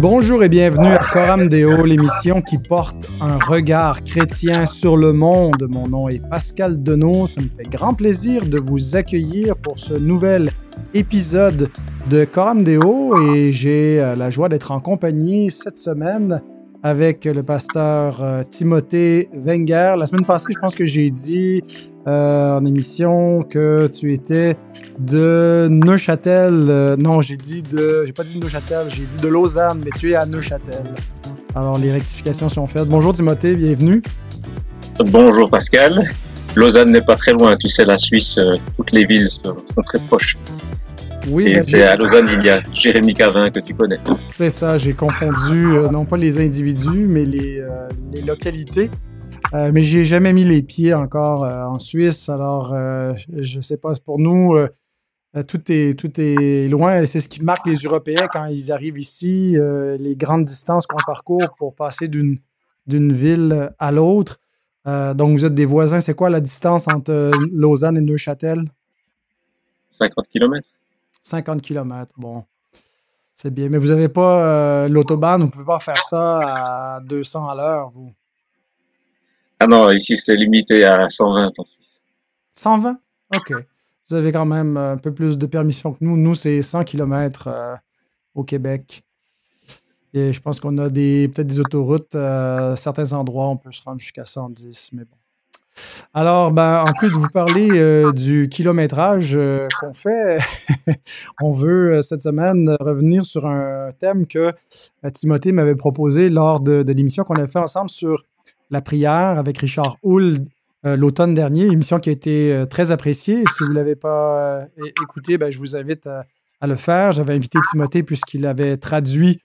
Bonjour et bienvenue à Coram Deo, l'émission qui porte un regard chrétien sur le monde. Mon nom est Pascal Denot. Ça me fait grand plaisir de vous accueillir pour ce nouvel épisode de Coram Deo et j'ai euh, la joie d'être en compagnie cette semaine avec le pasteur euh, Timothée Wenger. La semaine passée, je pense que j'ai dit euh, en émission que tu étais de Neuchâtel. Euh, non, j'ai dit de. J'ai pas dit de Neuchâtel, j'ai dit de Lausanne, mais tu es à Neuchâtel. Alors, les rectifications sont faites. Bonjour Timothée, bienvenue. Bonjour Pascal. Lausanne n'est pas très loin, tu sais, la Suisse, toutes les villes sont très proches. Oui, et c'est à Lausanne, il y a Jérémy Cavin que tu connais. C'est ça, j'ai confondu euh, non pas les individus, mais les, euh, les localités. Euh, mais j'ai jamais mis les pieds encore en Suisse, alors je sais pas, pour nous, tout, est, tout est loin. C'est ce qui marque les Européens quand ils arrivent ici, les grandes distances qu'on parcourt pour passer d'une ville à l'autre. donc vous êtes des voisins, c'est quoi la distance entre Lausanne et Neuchâtel? 50 km. 50 km, bon. C'est bien. Mais vous n'avez pas euh, l'autobahn, vous ne pouvez pas faire ça à 200 à l'heure, vous? Ah non, ici c'est limité à 120 en Suisse. 120? OK. Vous avez quand même un peu plus de permission que nous. Nous, c'est 100 km euh, au Québec. Et je pense qu'on a des peut-être des autoroutes. à euh, certains endroits, on peut se rendre jusqu'à 110, mais bon. Alors, ben, en plus de vous parler euh, du kilométrage euh, qu'on fait, on veut euh, cette semaine revenir sur un thème que Timothée m'avait proposé lors de, l'émission qu'on a fait ensemble sur la prière avec Richard Hull l'automne dernier, émission qui a été très appréciée. Si vous ne l'avez pas écouté, ben, je vous invite à le faire. J'avais invité Timothée puisqu'il avait traduit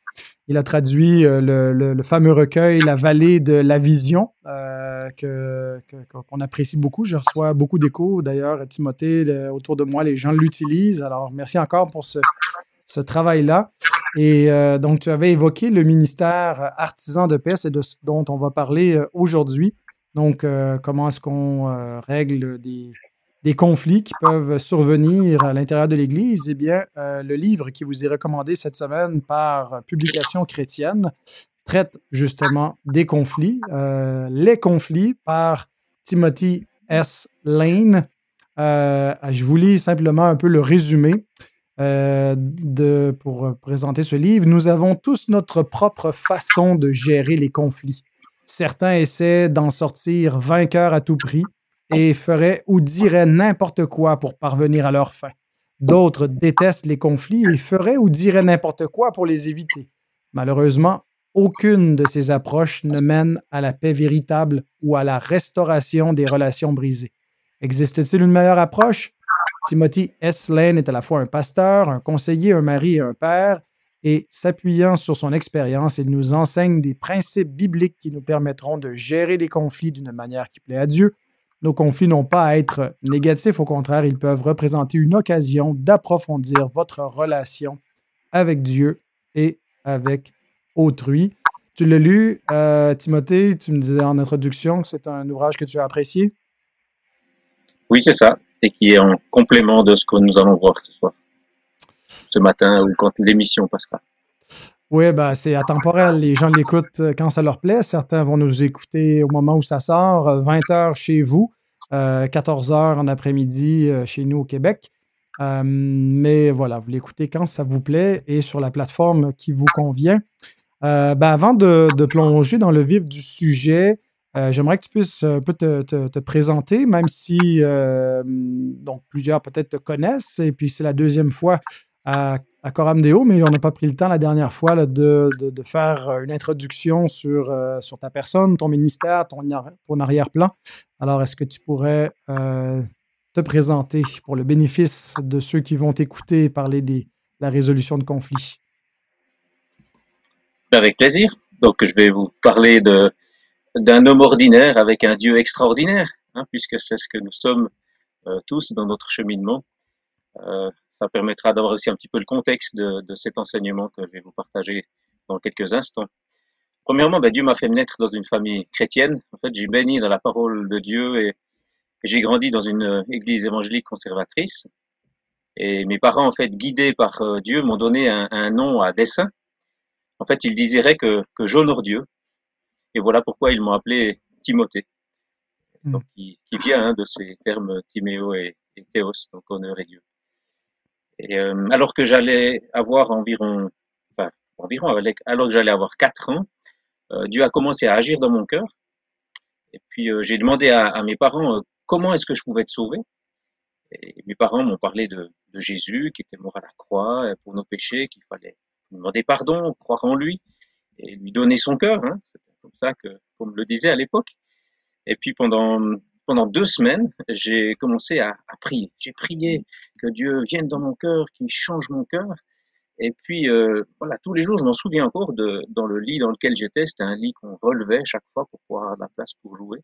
il a traduit euh, le, fameux recueil La vallée de la vision, euh, qu'on apprécie beaucoup. Je reçois beaucoup d'échos. D'ailleurs, Timothée, autour de moi, les gens l'utilisent. Alors, merci encore pour ce, travail-là. Et euh, donc, tu avais évoqué le ministère artisan de paix, c'est de ce dont on va parler aujourd'hui. Donc, comment est-ce qu'on règle des, des conflits qui peuvent survenir à l'intérieur de l'Église, eh bien, euh, le livre qui vous est recommandé cette semaine par Publication chrétienne traite justement des conflits, euh, les conflits par Timothy S. Lane. Euh, je vous lis simplement un peu le résumé pour présenter ce livre. Nous avons tous notre propre façon de gérer les conflits. Certains essaient d'en sortir vainqueurs à tout prix et feraient ou diraient n'importe quoi pour parvenir à leur fin. D'autres détestent les conflits et feraient ou diraient n'importe quoi pour les éviter. Malheureusement, aucune de ces approches ne mène à la paix véritable ou à la restauration des relations brisées. Existe-t-il une meilleure approche? Timothy S. Lane est à la fois un pasteur, un conseiller, un mari et un père, et s'appuyant sur son expérience, il nous enseigne des principes bibliques qui nous permettront de gérer les conflits d'une manière qui plaît à Dieu, nos conflits n'ont pas à être négatifs, au contraire, ils peuvent représenter une occasion d'approfondir votre relation avec Dieu et avec autrui. Tu l'as lu, euh, Timothée, tu me disais en introduction que c'est un ouvrage que tu as apprécié? Oui, c'est ça, et qui est en complément de ce que nous allons voir ce soir, ce matin ou quand l'émission passera. Oui, ben, c'est atemporel. Les gens l'écoutent euh, quand ça leur plaît. Certains vont nous écouter au moment où ça sort, 20 euh, heures chez vous, 14 euh, heures en après-midi chez nous au Québec. mais voilà, vous l'écoutez quand ça vous plaît et sur la plateforme qui vous convient. ben, avant de, plonger dans le vif du sujet, j'aimerais que tu puisses un peu te, présenter, même si donc, plusieurs peut-être te connaissent, et puis c'est la deuxième fois à, à Deo, mais on n'a pas pris le temps la dernière fois de, faire une introduction sur, euh, sur ta personne, ton ministère, ton, ton arrière-plan. Alors, est-ce que tu pourrais euh, te présenter pour le bénéfice de ceux qui vont t'écouter parler de la résolution de conflits? Avec plaisir. Donc, je vais vous parler d'un homme ordinaire avec un Dieu extraordinaire, hein, puisque c'est ce que nous sommes euh, tous dans notre cheminement ça permettra d'avoir aussi un petit peu le contexte de, cet enseignement que je vais vous partager dans quelques instants. Premièrement, ben, Dieu m'a fait naître dans une famille chrétienne. En fait, j'ai béni dans la parole de Dieu et, j'ai grandi dans une euh, église évangélique conservatrice. Et mes parents, en fait, guidés par euh, Dieu, m'ont donné un, nom à dessein. En fait, ils désiraient que, que j'honore Dieu. Et voilà pourquoi ils m'ont appelé Timothée. Hmm. Donc, qui, qui vient hein, de ces termes Timéo et, et Théos, donc honneur et Dieu. Et euh, alors que j'allais avoir environ, enfin, environ, alors que j'allais avoir quatre ans, euh, Dieu a commencé à agir dans mon cœur. Et puis, euh, j'ai demandé à, à, mes parents comment est-ce que je pouvais être sauvé? Et mes parents m'ont parlé de, de, Jésus qui était mort à la croix pour nos péchés, qu'il fallait demander pardon, croire en lui et lui donner son cœur. Hein. C'est comme ça que, comme le disait à l'époque. Et puis pendant pendant deux semaines, j'ai commencé à, à prier. J'ai prié que Dieu vienne dans mon cœur, qu'il change mon cœur. Et puis euh, voilà, tous les jours, je m'en souviens encore de dans le lit dans lequel j'étais. C'était un lit qu'on relevait chaque fois pour pouvoir avoir de la place pour jouer.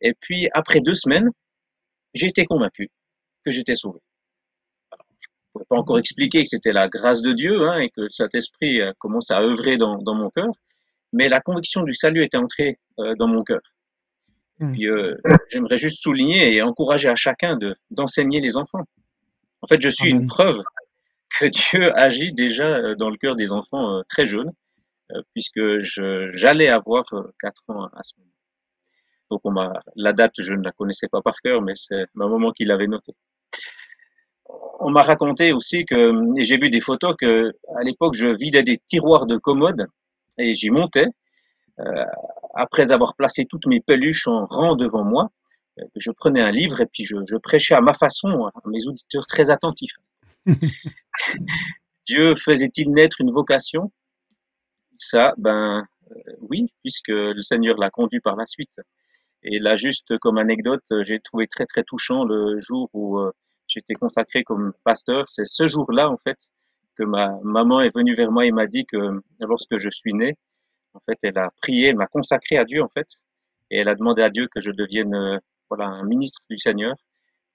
Et puis après deux semaines, j'ai été convaincu que j'étais sauvé. Je ne pouvais pas encore expliquer que c'était la grâce de Dieu hein, et que cet esprit euh, commence à œuvrer dans, dans mon cœur, mais la conviction du salut était entrée euh, dans mon cœur. Hmm. puis, euh, j'aimerais juste souligner et encourager à chacun de d'enseigner les enfants. En fait, je suis une preuve que Dieu agit déjà euh, dans le cœur des enfants euh, très jeunes, puisque j'allais avoir quatre ans à ce moment. Donc, on m'a la date, je ne la connaissais pas par cœur, mais c'est ma maman qui l'avait notée. On m'a raconté aussi que, et j'ai vu des photos que, à l'époque, je vidais des tiroirs de commode et j'y montais. Euh, après avoir placé toutes mes peluches en rang devant moi, euh, je prenais un livre et puis je, je prêchais à ma façon à mes auditeurs très attentifs. Dieu faisait-il naître une vocation? Ça, ben euh, oui, puisque le Seigneur l'a conduit par la suite. Et là, juste comme anecdote, j'ai trouvé très très touchant le jour où j'étais consacré comme pasteur. C'est ce jour-là, en fait, que ma maman est venue vers moi et m'a dit que lorsque je suis né, en fait, elle a prié, elle m'a consacré à Dieu, en fait, et elle a demandé à Dieu que je devienne, euh, voilà, un ministre du Seigneur.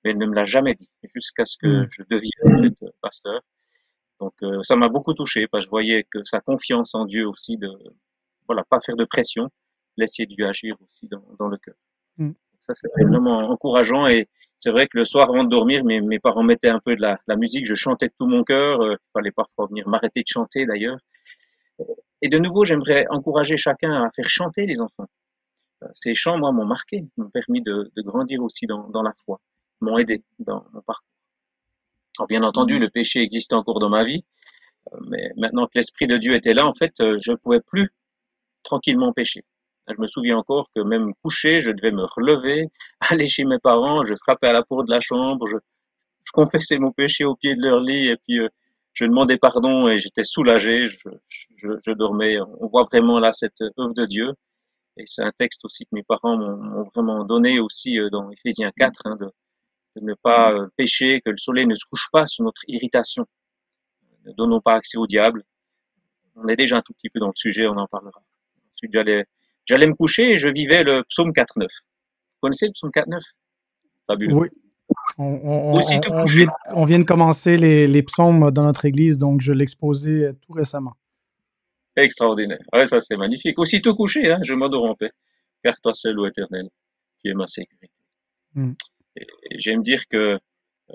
Mais elle ne me l'a jamais dit, jusqu'à ce que hmm. je devienne en pasteur. Donc, euh, ça m'a beaucoup touché, parce que je voyais que sa confiance en Dieu aussi, de, voilà, pas faire de pression, laisser Dieu agir aussi dans, dans le cœur. Mm. Ça, c'est vraiment encourageant. Et c'est vrai que le soir, avant de dormir, mes, mes parents mettaient un peu de la, la musique. Je chantais de tout mon cœur. Euh, il fallait parfois venir m'arrêter de chanter, d'ailleurs. Et de nouveau, j'aimerais encourager chacun à faire chanter les enfants. Euh, ces chants, moi, m'ont marqué, m'ont permis de, de, grandir aussi dans, dans la foi, m'ont aidé dans mon parcours. Alors, bien entendu, le péché existait encore dans ma vie, euh, mais maintenant que l'Esprit de Dieu était là, en fait, euh, je ne pouvais plus tranquillement pécher. Je me souviens encore que même couché, je devais me relever, aller chez mes parents, je frappais à la porte de la chambre, je, je confessais mon péché au pied de leur lit, et puis je demandais pardon et j'étais soulagé, je, je, je, dormais. On voit vraiment là cette œuvre de Dieu. Et c'est un texte aussi que mes parents m'ont vraiment donné aussi euh, dans Éphésiens 4, hein, de, de, ne pas euh, pécher, que le soleil ne se couche pas sur notre irritation. Ne donnons pas accès au diable. On est déjà un tout petit peu dans le sujet, on en parlera. Ensuite, j'allais, j'allais me coucher et je vivais le psaume 4.9. Vous connaissez le psaume 4.9 Fabuleux. Oui. On, vient, de commencer les, psaumes dans notre église, donc je l'exposais tout récemment. Extraordinaire. Ouais, ça c'est magnifique. Aussitôt couché, hein, je m'adore en paix, car toi seul, ô éternel, tu es ma sécurité. Hmm. J'aime dire que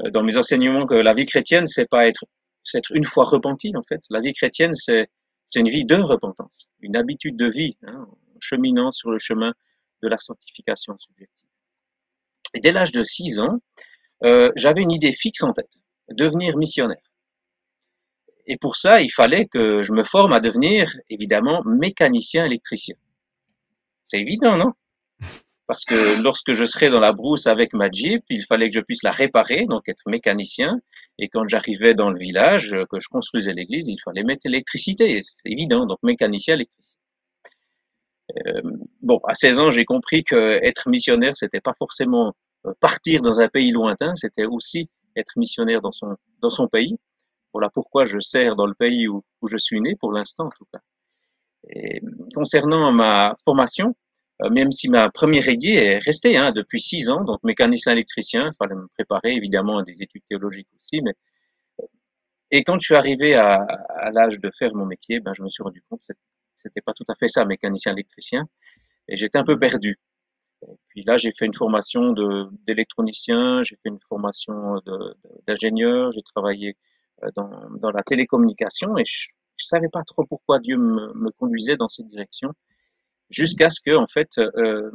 euh, dans mes enseignements que la vie chrétienne, c'est pas être, c'est être une fois repenti en fait. La vie chrétienne, c'est une vie de repentance, une habitude de vie, hein, cheminant sur le chemin de la sanctification subjective. Et dès l'âge de 6 ans, euh, j'avais une idée fixe en tête, devenir missionnaire. Et pour ça, il fallait que je me forme à devenir, évidemment, mécanicien électricien. C'est évident, non? Parce que lorsque je serais dans la brousse avec ma Jeep, il fallait que je puisse la réparer, donc être mécanicien. Et quand j'arrivais dans le village, que je construisais l'église, il fallait mettre l'électricité. C'est évident, donc mécanicien électricien. Euh, bon, à 16 ans, j'ai compris que être missionnaire, c'était pas forcément euh, partir dans un pays lointain, c'était aussi être missionnaire dans son, dans son pays. Voilà pourquoi je sers dans le pays où, où je suis né, pour l'instant en tout cas. Concernant ma formation, euh, même si ma première aiguille est restée hein, depuis six ans, donc mécanicien électricien, il fallait me préparer évidemment à des études théologiques aussi, mais et quand je suis arrivé à, à l'âge de faire mon métier, ben, je me suis rendu compte que c'était pas tout à fait ça, mécanicien électricien, et j'étais un peu perdu. Puis là, j'ai fait une formation d'électronicien, j'ai fait une formation d'ingénieur, j'ai travaillé euh, dans, dans, la télécommunication et je, je savais pas trop pourquoi Dieu me, me conduisait dans cette direction, jusqu'à ce que, en fait, euh,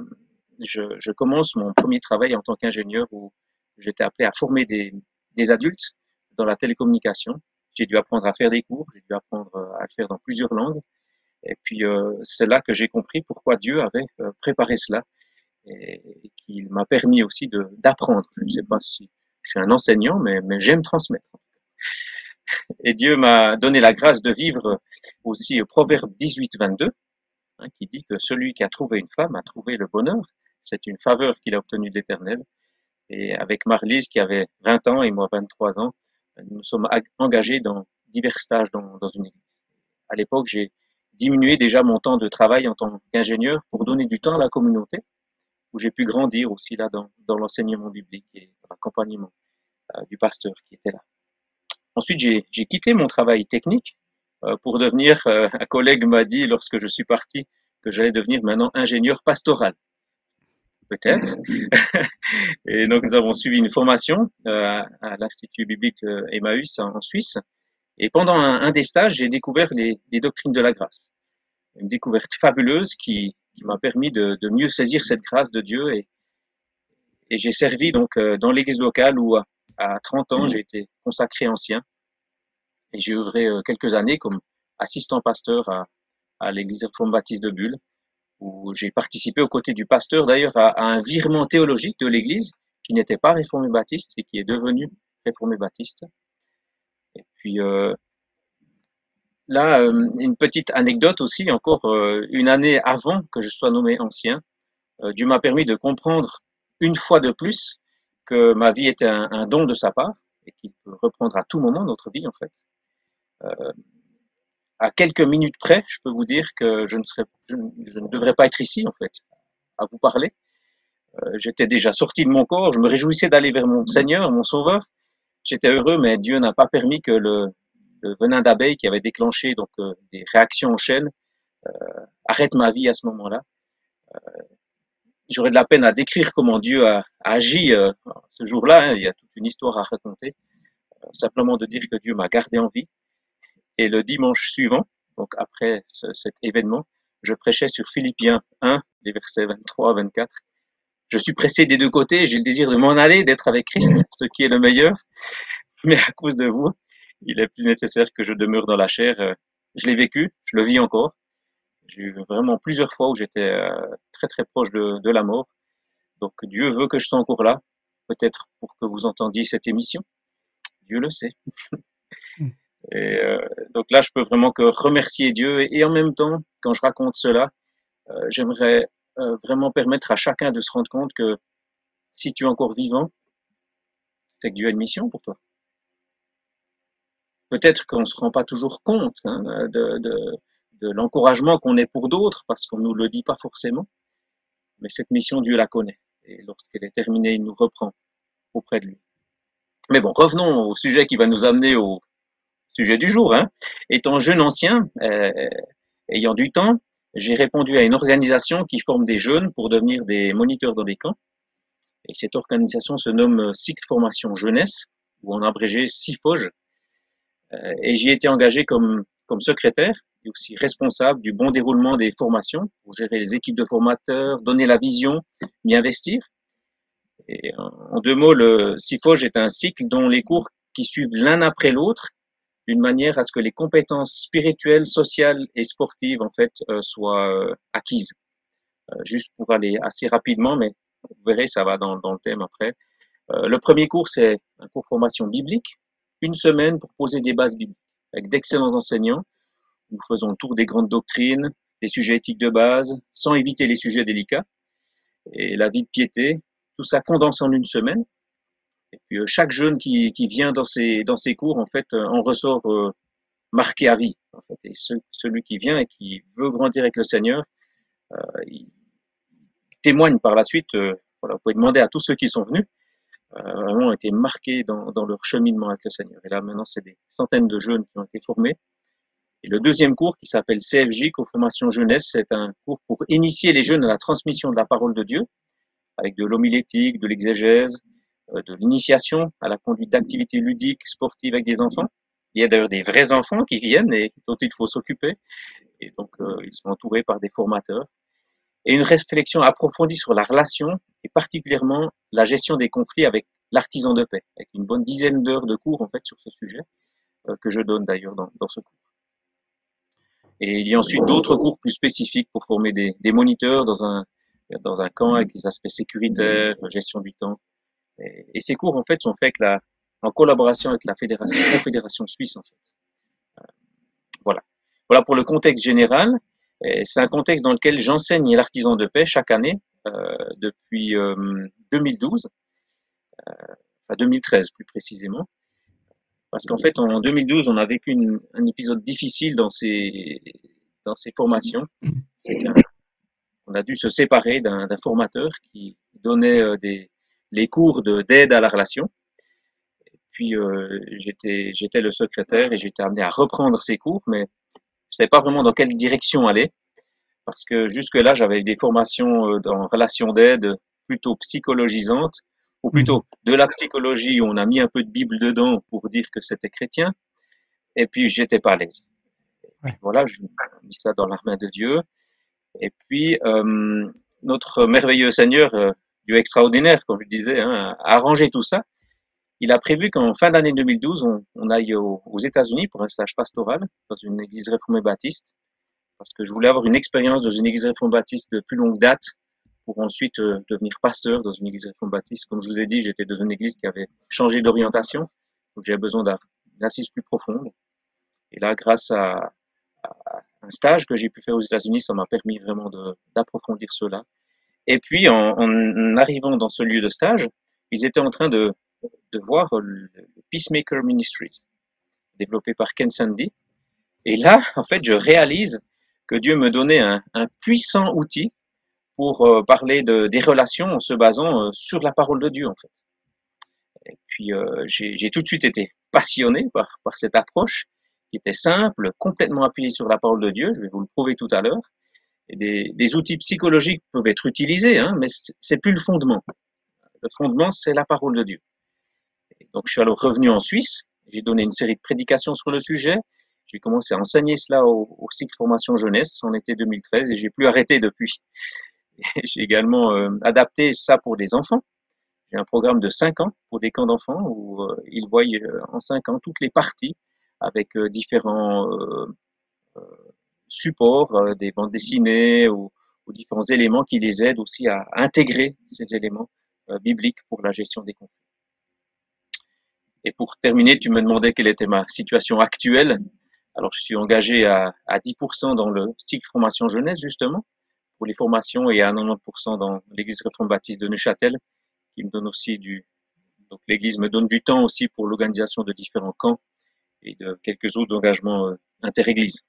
je, je, commence mon premier travail en tant qu'ingénieur où j'étais appelé à former des, des adultes dans la télécommunication. J'ai dû apprendre à faire des cours, j'ai dû apprendre à le faire dans plusieurs langues. Et puis euh, c'est là que j'ai compris pourquoi Dieu avait euh, préparé cela et, qu'il m'a permis aussi d'apprendre. Je ne sais pas si je suis un enseignant, mais, mais j'aime transmettre. Et Dieu m'a donné la grâce de vivre aussi au Proverbe 18, 22, hein, qui dit que celui qui a trouvé une femme a trouvé le bonheur. C'est une faveur qu'il a obtenue de l'Éternel. Et avec Marlise, qui avait 20 ans et moi 23 ans, nous sommes engagés dans divers stages dans, dans une église. À l'époque, j'ai diminué déjà mon temps de travail en tant qu'ingénieur pour donner du temps à la communauté, où j'ai pu grandir aussi là dans, dans l'enseignement biblique et l'accompagnement euh, du pasteur qui était là. Ensuite, j'ai quitté mon travail technique euh, pour devenir, euh, un collègue m'a dit lorsque je suis parti que j'allais devenir maintenant ingénieur pastoral. Peut-être. et donc, nous avons suivi une formation euh, à l'Institut biblique Emmaüs en, en Suisse. Et pendant un, un des stages, j'ai découvert les, les, doctrines de la grâce. Une découverte fabuleuse qui, qui m'a permis de, de, mieux saisir cette grâce de Dieu. Et, et j'ai servi donc dans l'église locale où à 30 ans, j'ai été consacré ancien et j'ai œuvré euh, quelques années comme assistant pasteur à, à l'église réforme baptiste de Bulle, où j'ai participé aux côtés du pasteur d'ailleurs à, à, un virement théologique de l'église qui n'était pas réformé baptiste et qui est devenu réformé baptiste. Et puis euh, là, euh, une petite anecdote aussi, encore euh, une année avant que je sois nommé ancien, euh, Dieu m'a permis de comprendre une fois de plus que ma vie était un, don de sa part et qu'il peut reprendre à tout moment notre vie en fait. À quelques minutes près, je peux vous dire que je ne serais, je, ne devrais pas être ici en fait, à vous parler. J'étais déjà sorti de mon corps, je me réjouissais d'aller vers mon Seigneur, mon Sauveur. J'étais heureux, mais Dieu n'a pas permis que le, le venin d'abeille qui avait déclenché donc euh, des réactions en chaîne euh, arrête ma vie à ce moment-là. Euh, j'aurais de la peine à décrire comment Dieu a, agi euh, ce jour-là. Hein, il y a toute une histoire à raconter. Simplement de dire que Dieu m'a gardé en vie. Et le dimanche suivant, donc après ce, cet événement, je prêchais sur Philippiens 1, les versets 23 à 24. Je suis pressé des deux côtés, j'ai le désir de m'en aller, d'être avec Christ, ce qui est le meilleur. Mais à cause de vous, il est plus nécessaire que je demeure dans la chair. Euh, je l'ai vécu, je le vis encore. J'ai eu vraiment plusieurs fois où j'étais euh, très très proche de, de, la mort. Donc Dieu veut que je sois encore là, peut-être pour que vous entendiez cette émission. Dieu le sait. Hmm. Et euh, donc là, je peux vraiment que remercier Dieu et, et, en même temps, quand je raconte cela, euh, j'aimerais euh, vraiment permettre à chacun de se rendre compte que si tu es encore vivant, c'est que Dieu a une mission pour toi. Peut-être qu'on ne se rend pas toujours compte hein, de, l'encouragement qu'on est pour d'autres parce qu'on nous le dit pas forcément. Mais cette mission, Dieu la connaît. Et lorsqu'elle est terminée, il nous reprend auprès de lui. Mais bon, revenons au sujet qui va nous amener au sujet du jour. Hein. Étant jeune ancien, euh, ayant du temps, j'ai répondu à une organisation qui forme des jeunes pour devenir des moniteurs dans les camps. Et cette organisation se nomme Cycle Formation Jeunesse, ou en abrégé CIFOGE. Euh, et j'y ai été engagé comme, comme secrétaire et aussi responsable du bon déroulement des formations pour gérer les équipes de formateurs, donner la vision, m'y investir. Et en deux mots, le CIFOGE est un cycle dont les cours qui suivent l'un après l'autre, d'une manière à ce que les compétences spirituelles, sociales et sportives en fait euh, soient euh, acquises. Juste pour aller assez rapidement, mais vous verrez, ça va dans, dans le thème après. Le premier cours, c'est un cours formation biblique, une semaine pour poser des bases bibliques, avec d'excellents enseignants nous faisons le tour des grandes doctrines, des sujets éthiques de base, sans éviter les sujets délicats. Et la vie de piété, tout ça condensé en une semaine. Et puis euh, chaque jeune qui, qui vient dans ces, dans ces cours, en fait, euh, en ressort euh, marqué à vie. En fait. Et ce, celui qui vient et qui veut grandir avec le Seigneur, il témoigne par la suite. Voilà, vous pouvez demander à tous ceux qui sont venus, euh, vraiment été marqués dans, dans leur cheminement avec le Seigneur. Et là, maintenant, c'est des centaines de jeunes qui ont été formés et le deuxième cours, qui s'appelle CFJ, Co-formation jeunesse, c'est un cours pour initier les jeunes à la transmission de la parole de Dieu, avec de l'homilétique, de l'exégèse, euh, de l'initiation à la conduite d'activités ludiques, sportives avec des enfants. Il y a d'ailleurs des vrais enfants qui viennent et dont il faut s'occuper. Et donc, euh, ils sont entourés par des formateurs. Et une réflexion approfondie sur la relation et particulièrement la gestion des conflits avec l'artisan de paix, avec une bonne dizaine d'heures de cours en fait sur ce sujet euh, que je donne d'ailleurs dans, dans, ce cours. Et il y a ensuite d'autres cours plus spécifiques pour former des, des, moniteurs dans un dans un camp avec des aspects sécuritaires, gestion du temps. Et, ces cours en fait sont faits avec la, en collaboration avec la fédération, confédération suisse en fait. Euh, voilà. Voilà pour le contexte général. C'est un contexte dans lequel j'enseigne l'artisan de paix chaque année euh, depuis euh, 2012, euh, enfin 2013 plus précisément. Parce qu'en fait, en 2012, on a vécu une, un épisode difficile dans ces, dans ces formations. Qu'on a dû se séparer d'un formateur qui donnait euh, des, les cours d'aide à la relation. Puis, euh, j'étais, j'étais le secrétaire et j'étais amené à reprendre ces cours, mais je savais pas vraiment dans quelle direction aller. Parce que jusque-là, j'avais des formations euh, en relation d'aide plutôt psychologisantes ou plutôt de la psychologie où on a mis un peu de Bible dedans pour dire que c'était chrétien, et puis j'étais pas à l'aise. Ouais. Voilà, je mis ça dans la main de Dieu. Et puis euh, notre merveilleux Seigneur, euh, Dieu extraordinaire, comme je disais, hein, a arrangé tout ça. Il a prévu qu'en fin d'année 2012, on, aille aux, États-Unis pour un stage pastoral dans une église réformée baptiste, parce que je voulais avoir une expérience dans une église réformée baptiste de plus longue date pour ensuite euh, devenir pasteur dans une église réformée baptiste. Comme je vous ai dit, j'étais dans une église qui avait changé d'orientation, donc j'avais besoin d'une assise plus profonde. Et là, grâce à, un stage que j'ai pu faire aux États-Unis, ça m'a permis vraiment d'approfondir cela. Et puis, en, arrivant dans ce lieu de stage, ils étaient en train de, de voir le Peacemaker Ministries, développé par Ken Sandy. Et là, en fait, je réalise que Dieu me donnait un, puissant outil pour euh, parler de, des relations en se basant euh, sur la parole de Dieu, en fait. Et puis, euh, j'ai tout de suite été passionné par, cette approche qui était simple, complètement appuyée sur la parole de Dieu. Je vais vous le prouver tout à l'heure. Des, des, outils psychologiques peuvent être utilisés, hein, mais c'est plus le fondement. Le fondement, c'est la parole de Dieu. Donc, je suis alors revenu en Suisse. J'ai donné une série de prédications sur le sujet. J'ai commencé à enseigner cela au, cycle formation jeunesse en été 2013 et j'ai plus arrêté depuis. J'ai également euh, adapté ça pour les enfants. J'ai un programme de 5 ans pour des camps d'enfants où euh, ils voient euh, en 5 ans toutes les parties avec différents supports, des bandes dessinées ou, différents éléments qui les aident aussi à intégrer ces éléments bibliques pour la gestion des conflits. Et pour terminer, tu me demandais quelle était ma situation actuelle. Alors, je suis engagé à, à 10% dans le cycle formation jeunesse, justement, pour les formations et à 90% dans l'église réforme baptiste de Neuchâtel, qui me donne aussi du, donc l'église me donne du temps aussi pour l'organisation de différents camps et de quelques autres engagements euh, interéglises.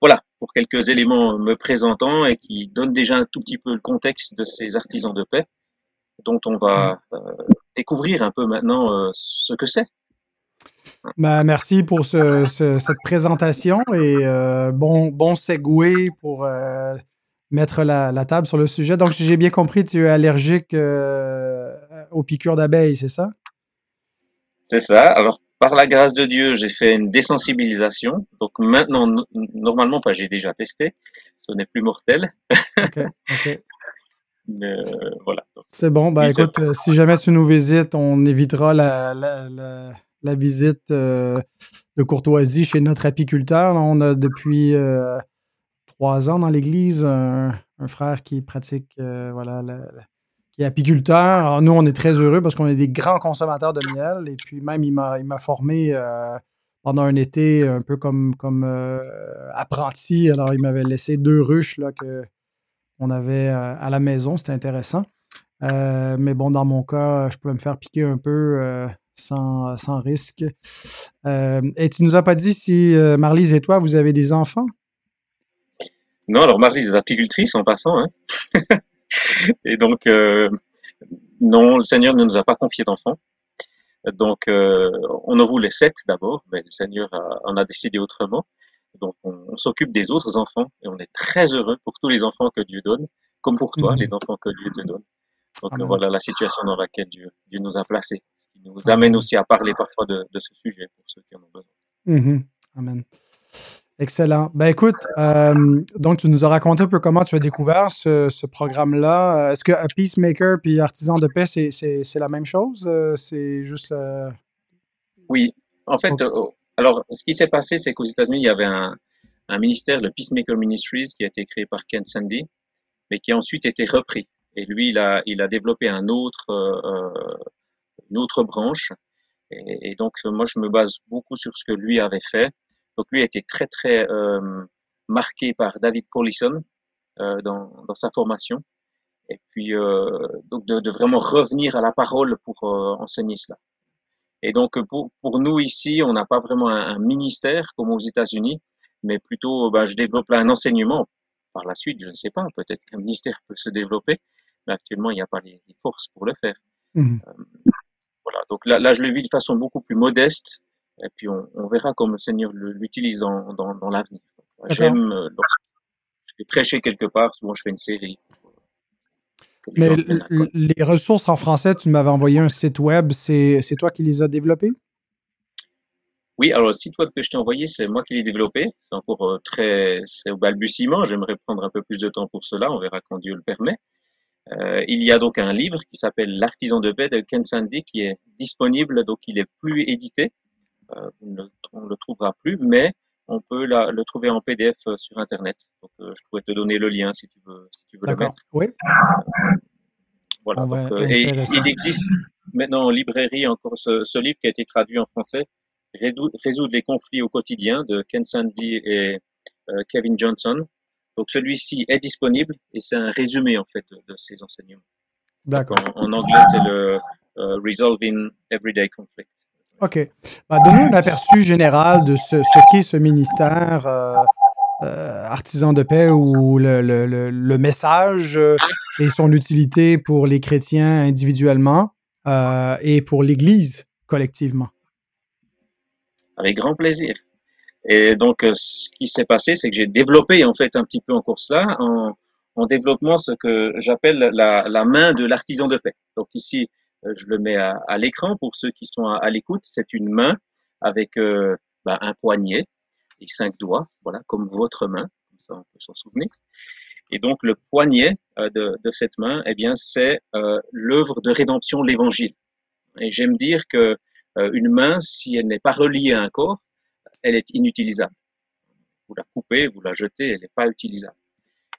Voilà, pour quelques éléments me présentant et qui donnent déjà un tout petit peu le contexte de ces artisans de paix, dont on va euh, découvrir un peu maintenant euh, ce que c'est. Ben, merci pour ce, ce, cette présentation et euh, bon, bon segway pour euh, mettre la, la, table sur le sujet. Donc, si j'ai bien compris, tu es allergique euh, aux piqûres d'abeilles, c'est ça? C'est ça. Alors, par la grâce de Dieu, j'ai fait une désensibilisation. Donc maintenant, normalement, enfin, j'ai déjà testé. Ce n'est plus mortel. OK. OK. Euh, voilà. C'est bon. Ben, écoute, euh, si jamais tu nous visites, on évitera la, la, la, la visite euh, de courtoisie chez notre apiculteur. On a depuis euh, trois ans dans l'église un, un, frère qui pratique voilà, qui est apiculteur. Alors, nous, on est très heureux parce qu'on est des grands consommateurs de miel. Et puis même, il m'a, il m'a formé pendant un été un peu comme, comme apprenti. Alors, il m'avait laissé deux ruches là, que on avait euh, à la maison. C'était intéressant. Euh, mais bon, dans mon cas, je pouvais me faire piquer un peu euh, sans, sans risque. et tu nous as pas dit si Marlise et toi, vous avez des enfants? Non, alors Marlise est apicultrice en passant. Hein. Et donc, non, le Seigneur ne nous a pas confié d'enfants. Donc, on en voulait sept d'abord, mais le Seigneur en a décidé autrement. Donc, on, on s'occupe des autres enfants et on est très heureux pour tous les enfants que Dieu donne, comme pour toi, mmh. les enfants que Dieu te donne. Donc, Amen. voilà la situation dans laquelle Dieu, Dieu nous a placés, ce qui nous Amen. amène aussi à parler parfois de, de, ce sujet pour ceux qui en ont besoin. Mhm. Amen. Excellent. Ben écoute, euh, donc tu nous as raconté un peu comment tu as découvert ce, programme-là. Est-ce que Peacemaker puis Artisan de paix, c'est la même chose? C'est juste... Oui. En fait, alors ce qui s'est passé, c'est qu'aux États-Unis, il y avait un, un ministère, le Peacemaker Ministries, qui a été créé par Ken Sandy, mais qui a ensuite été repris. Et lui, il a, il a développé un autre, euh, une autre branche. Et, donc, moi, je me base beaucoup sur ce que lui avait fait. Donc, lui a été très, très euh, marqué par David Collison euh, dans, dans sa formation. Et puis, euh, donc, de, de, vraiment revenir à la parole pour euh, enseigner cela. Et donc, pour, pour nous ici, on n'a pas vraiment un, un, ministère comme aux États-Unis, mais plutôt, ben, je développe un enseignement. Par la suite, je ne sais pas, peut-être qu'un ministère peut se développer, mais actuellement, il n'y a pas les, forces pour le faire. Mmh. Euh, voilà, donc là, là je le vis de façon beaucoup plus modeste, et puis on, on verra comment le Seigneur l'utilise dans, dans, dans l'avenir. J'aime, euh, je vais prêcher quelque part, souvent je fais une série. Mais les ressources en français, tu m'avais envoyé un site web, c'est toi qui les as développées? Oui, alors le site web que je t'ai envoyé, c'est moi qui l'ai développé. C'est encore euh, très, c'est au balbutiement. J'aimerais prendre un peu plus de temps pour cela. On verra quand Dieu le permet. Euh, il y a donc un livre qui s'appelle L'artisan de paix de Ken Sandy qui est disponible, donc il est plus édité. Euh, on ne le trouvera plus, mais on peut la, le trouver en PDF euh, sur Internet. Donc, euh, je pourrais te donner le lien si tu veux, si tu veux le mettre. Oui. voilà. Donc, et il existe maintenant en librairie encore ce, ce livre qui a été traduit en français résoudre les conflits au quotidien de Ken Sandy et euh, Kevin Johnson. Donc celui-ci est disponible et c'est un résumé en fait de, ces enseignements. D'accord. En, anglais, c'est le euh, Resolving Everyday Conflict. OK. Bah, Donnez un aperçu général de ce, qu'est ce ministère euh, euh, artisan de paix ou le, message et son utilité pour les chrétiens individuellement euh, et pour l'Église collectivement. Avec grand plaisir. Et donc, euh, ce qui s'est passé, c'est que j'ai développé en fait un petit peu en course là, en, en développement, ce que j'appelle la, la, main de l'artisan de paix. Donc ici, euh, je le mets à, à l'écran pour ceux qui sont à, l'écoute. C'est une main avec euh, bah, un poignet et cinq doigts, voilà, comme votre main, comme ça on peut s'en souvenir. Et donc le poignet de, de, cette main, eh bien, c'est euh, l'œuvre de rédemption, l'Évangile. Et j'aime dire que euh, une main, si elle n'est pas reliée à un corps, elle est inutilisable. Vous la coupez, vous la jetez, elle n'est pas utilisable.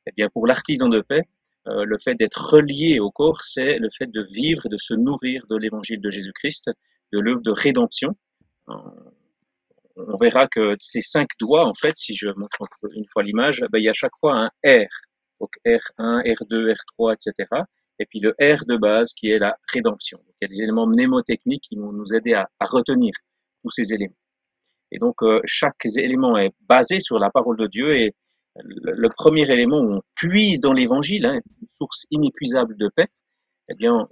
Eh bien, pour l'artisan de paix, euh, le fait d'être relié au corps, c'est le fait de vivre, de se nourrir de l'évangile de Jésus-Christ, de l'œuvre de rédemption. On verra que ces cinq doigts, en fait, si je montre une fois l'image, ben, il y a chaque fois un R. Donc R1, R2, R3, etc et puis le R de base qui est la rédemption. Donc, il y a des éléments mnémotechniques qui vont nous aider à, à retenir tous ces éléments. Et donc euh, chaque élément est basé sur la parole de Dieu et le, premier élément où on puise dans l'évangile, hein, une source inépuisable de paix, eh bien,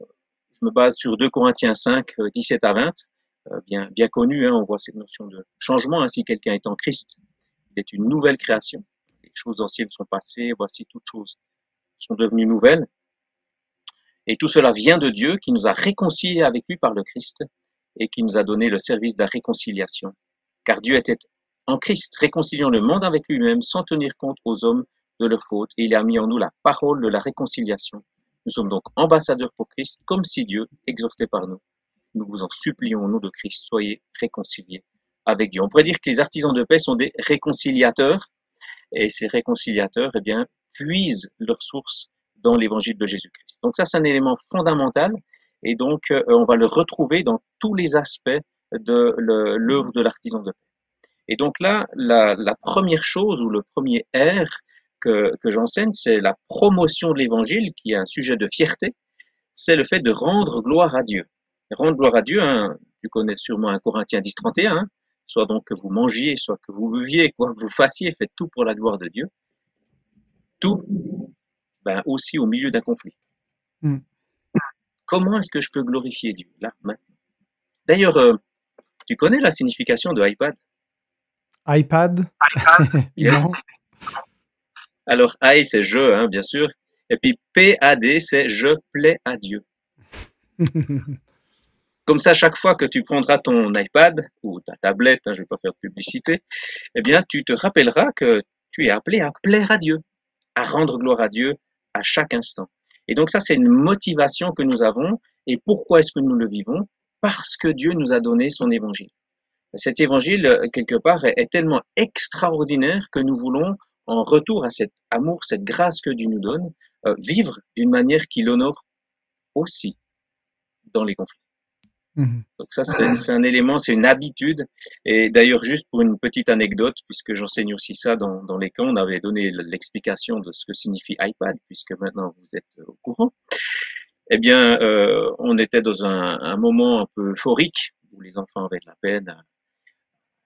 je me base sur 2 Corinthiens 5, 17 euh, à 20, euh, bien, bien connu, hein, on voit cette notion de changement, hein, quelqu'un est en Christ, il est une nouvelle création. Les choses anciennes sont passées, voici toutes choses sont devenues nouvelles. Et tout cela vient de Dieu qui nous a réconciliés avec lui par le Christ et qui nous a donné le service de la réconciliation. Car Dieu était en Christ, réconciliant le monde avec lui-même sans tenir compte aux hommes de leurs fautes, et il a mis en nous la parole de la réconciliation. Nous sommes donc ambassadeurs pour Christ, comme si Dieu exhortait par nous. Nous vous en supplions au nom de Christ, soyez réconciliés avec Dieu. On pourrait dire que les artisans de paix sont des réconciliateurs, et ces réconciliateurs, eh bien, puisent leur source dans l'évangile de Jésus-Christ. Donc ça, c'est un élément fondamental et donc euh, on va le retrouver dans tous les aspects de l'œuvre de l'artisan de paix. Et donc là, la, la, première chose ou le premier R que, que j'enseigne, c'est la promotion de l'évangile, qui est un sujet de fierté, c'est le fait de rendre gloire à Dieu. rendre gloire à Dieu, hein, tu connais sûrement un Corinthiens 10, 31, hein, soit donc que vous mangiez, soit que vous buviez, quoi que vous fassiez, faites tout pour la gloire de Dieu. Tout ben, aussi au milieu d'un conflit. Hmm. Comment est-ce que je peux glorifier Dieu là, maintenant? D'ailleurs, euh, tu connais la signification de iPad? iPad Non. Alors, I, c'est je, hein, bien sûr. Et puis PAD, c'est je plais à Dieu. Comme ça, chaque fois que tu prendras ton iPad ou ta tablette, hein, je ne vais pas faire de publicité, eh bien, tu te rappelleras que tu es appelé à plaire à Dieu, à rendre gloire à Dieu à chaque instant. Et donc ça, c'est une motivation que nous avons. Et pourquoi est-ce que nous le vivons? Parce que Dieu nous a donné son évangile. Cet évangile, euh, quelque part, est tellement extraordinaire que nous voulons, en retour à cet amour, cette grâce que Dieu nous donne, euh, vivre d'une manière qui l'honore aussi dans les conflits. Mmh Donc ça, c'est un élément, c'est une habitude. Et d'ailleurs, juste pour une petite anecdote, puisque j'enseigne aussi ça dans, dans les camps, on avait donné l'explication de ce que signifie iPad, puisque maintenant vous êtes au courant. Eh bien, euh, on était dans un, un, moment un peu euphorique, où les enfants avaient de la peine à,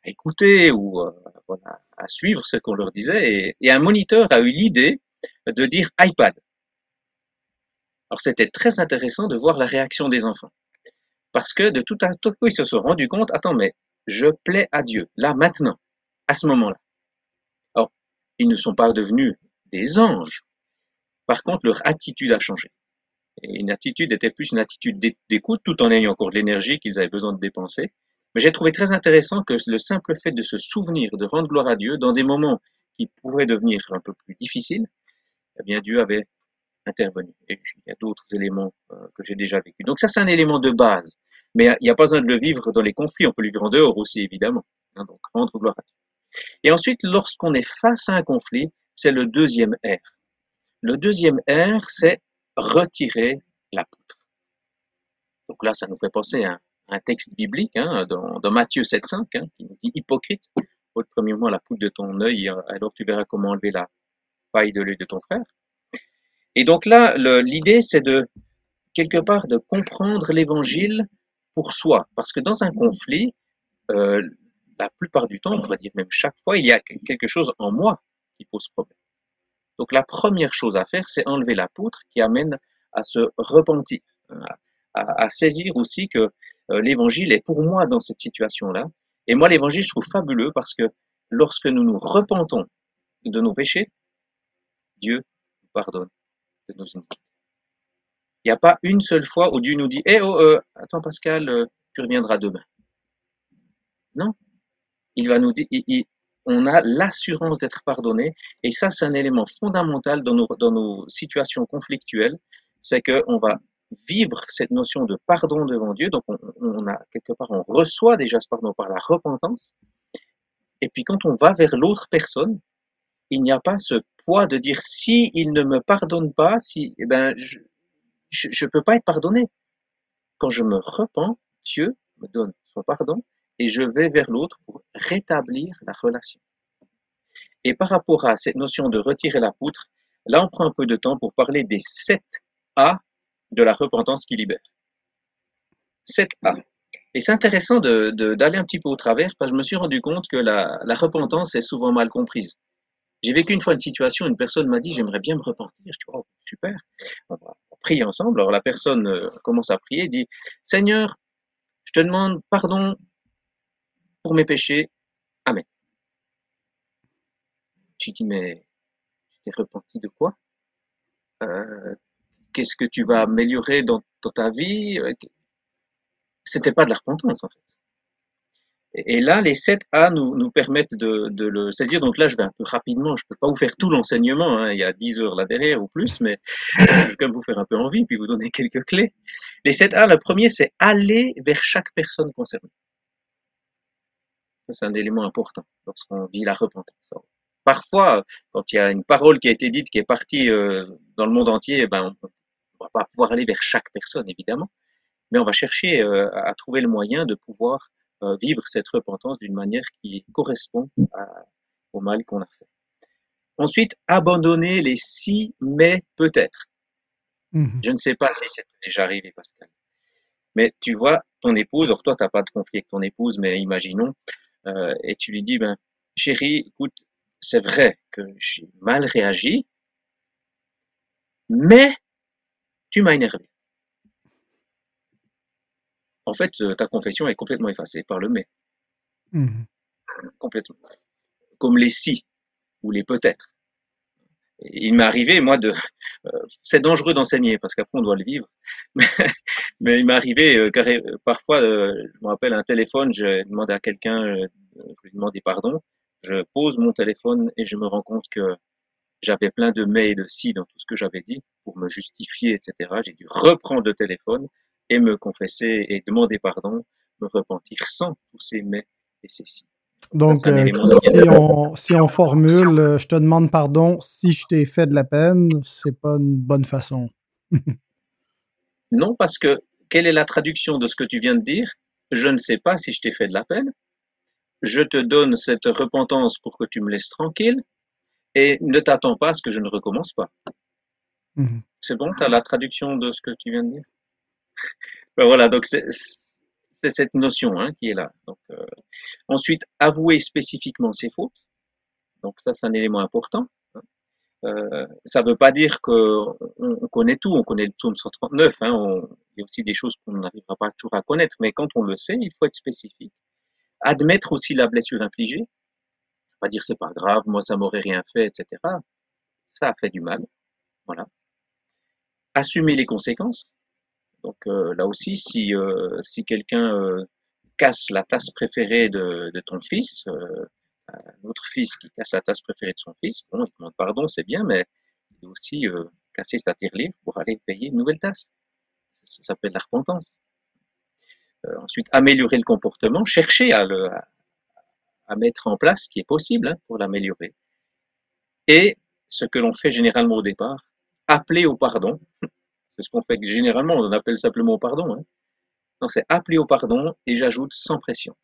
écouter ou euh, à suivre ce qu'on leur disait. Et, un moniteur a eu l'idée de dire iPad. Alors c'était très intéressant de voir la réaction des enfants. Parce que de tout à tout coup, ils se sont rendus compte, attends, mais je plais à Dieu, là, maintenant, à ce moment-là. Alors, ils ne sont pas devenus des anges. Par contre, leur attitude a changé. Et une attitude était plus une attitude d'écoute, tout en ayant encore de l'énergie qu'ils avaient besoin de dépenser. Mais j'ai trouvé très intéressant que le simple fait de se souvenir, de rendre gloire à Dieu dans des moments qui pourraient devenir un peu plus difficiles, eh bien, Dieu avait intervenu. Il y a d'autres éléments euh, que j'ai déjà vécu. Donc ça, c'est un élément de base. Mais il n'y a pas besoin de le vivre dans les conflits. On peut le vivre en dehors aussi, évidemment. Hein, donc, rendre gloire à Dieu. Et ensuite, lorsqu'on est face à un conflit, c'est le deuxième R. Le deuxième R, c'est retirer la poutre. Donc là, ça nous fait penser à un, texte biblique hein, dans, dans, Matthieu 7.5 hein, qui nous dit hypocrite, ôte premièrement la poutre de ton œil, alors tu verras comment enlever la paille de l'œil de ton frère. Et donc là, l'idée, c'est de, quelque part, de comprendre l'évangile pour soi. Parce que dans un conflit, euh, la plupart du temps, on pourrait dire même chaque fois, il y a quelque chose en moi qui pose problème. Donc la première chose à faire, c'est enlever la poutre qui amène à se repentir, à, saisir aussi que l'évangile est pour moi dans cette situation-là. Et moi, l'évangile, je trouve fabuleux parce que lorsque nous nous repentons de nos péchés, Dieu nous pardonne de nos iniquités. Il n'y a pas une seule fois où Dieu nous dit Eh oh, euh, attends Pascal, euh, tu reviendras demain. Non. Il va nous dire on a l'assurance d'être pardonné. Et ça, c'est un élément fondamental dans nos, dans nos situations conflictuelles. C'est qu'on va vivre cette notion de pardon devant Dieu. Donc, on, a quelque part, on reçoit déjà ce pardon par la repentance. Et puis, quand on va vers l'autre personne, il n'y a pas ce poids de dire si il ne me pardonne pas, si, eh ben, je ne peux pas être pardonné. Quand je me repens, Dieu me donne son pardon et je vais vers l'autre pour rétablir la relation. Et par rapport à cette notion de retirer la poutre, là on prend un peu de temps pour parler des sept A de la repentance qui libère. 7 A. Et c'est intéressant d'aller un petit peu au travers parce que je me suis rendu compte que la, repentance est souvent mal comprise. J'ai vécu une fois une situation, une personne m'a dit j'aimerais bien me repentir. Je dis oh, super, on va prier ensemble. Alors la personne euh, commence à prier, dit Seigneur, je te demande pardon pour mes péchés. Amen. Je dis mais tu t'es repenti de quoi? Euh, Qu'est-ce que tu vas améliorer dans, ta vie C'était pas de la repentance en fait. Et là, les 7 A nous, nous permettent de, le saisir. Donc là, je vais un peu rapidement, je peux pas vous faire tout l'enseignement, hein, il y a 10 heures là derrière ou plus, mais je vais quand même vous faire un peu envie, puis vous donner quelques clés. Les 7 A, le premier, c'est aller vers chaque personne concernée. C'est un élément important lorsqu'on vit la repentance. Parfois, quand il y a une parole qui a été dite, qui est partie euh, dans le monde entier, ben, on ne va pas pouvoir aller vers chaque personne, évidemment, mais on va chercher euh, à trouver le moyen de pouvoir euh, vivre cette repentance d'une manière qui correspond au mal qu'on a fait. Ensuite, abandonner les si, mais peut-être. Mmh. Je ne sais pas si c'est déjà arrivé, Pascal. Mais tu vois, ton épouse, alors toi, tu n'as pas de conflit avec ton épouse, mais imaginons, euh, et tu lui dis, ben, chérie, écoute, c'est vrai que j'ai mal réagi, mais tu m'as énervé en fait, euh, ta confession est complètement effacée par le mais. Mmh complètement. Comme les si ou les peut-être. il m'est arrivé, moi, de, euh, c'est dangereux d'enseigner parce qu'après on doit le vivre. Mais, il m'est arrivé, euh, parfois, je me rappelle un téléphone, j'ai demandé à quelqu'un, je lui ai demandé pardon, je pose mon téléphone et je me rends compte que j'avais plein de mais et de si dans tout ce que j'avais dit pour me justifier, etc. J'ai dû reprendre le téléphone et me confesser et demander pardon, me repentir sans tous ces mais et ces si. Donc, euh, si, on, si on formule, euh, je te demande pardon si je t'ai fait de la peine, c'est pas une bonne façon. non, parce que quelle est la traduction de ce que tu viens de dire? Je ne sais pas si je t'ai fait de la peine. Je te donne cette repentance pour que tu me laisses tranquille et ne t'attends pas à ce que je ne recommence pas. Mhm. C'est bon, tu as la traduction de ce que tu viens de dire? Ben Voilà, donc c'est cette notion hein, qui est là. Donc, euh, ensuite, avouer spécifiquement ses fautes. Donc ça, c'est un élément important. Hein. Euh, ça ne veut pas dire qu'on on connaît tout, on connaît le psaume 139. Hein, il y a aussi des choses qu'on n'arrivera pas toujours à connaître, mais quand on le sait, il faut être spécifique. Admettre aussi la blessure infligée. Pas dire c'est pas grave, moi ça m'aurait rien fait, etc. Ça a fait du mal. Voilà. Assumer les conséquences. Donc euh, là aussi, si, euh, si quelqu'un euh, casse la tasse préférée de, de ton fils, un autre fils qui casse la tasse préférée de son fils, bon, il demande pardon, c'est bien, mais il doit aussi casser sa tirelire pour aller payer une nouvelle tasse. Ça, s'appelle la repentance. ensuite, améliorer le comportement, chercher à, le, mettre en place ce qui est possible hein, pour l'améliorer. Et ce que l'on fait généralement au départ, appeler au pardon, c'est ce qu'on fait généralement, on appelle simplement au pardon. Hein. Non, c'est appeler au pardon et j'ajoute sans pression.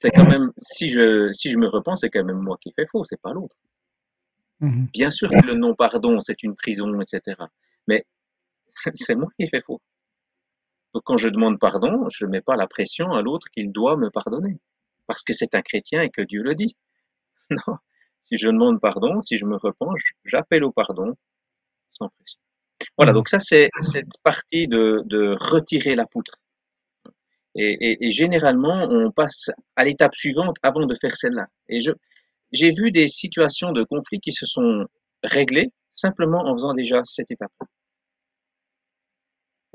C'est quand même, si je, si je me repense, c'est quand même moi qui fais faux, c'est pas l'autre. Hmm. Bien sûr que le non-pardon, c'est une prison, etc. Mais c'est moi qui fais faux. Donc quand je demande pardon, je ne mets pas la pression à l'autre qu'il doit me pardonner. Parce que c'est un chrétien et que Dieu le dit. Non. Si je demande pardon, si je me repense, j'appelle au pardon sans pression. Voilà, donc ça c'est cette partie de, de retirer la poutre. Et, et, et, généralement, on passe à l'étape suivante avant de faire celle-là. Et je, j'ai vu des situations de conflit qui se sont réglées simplement en faisant déjà cette étape.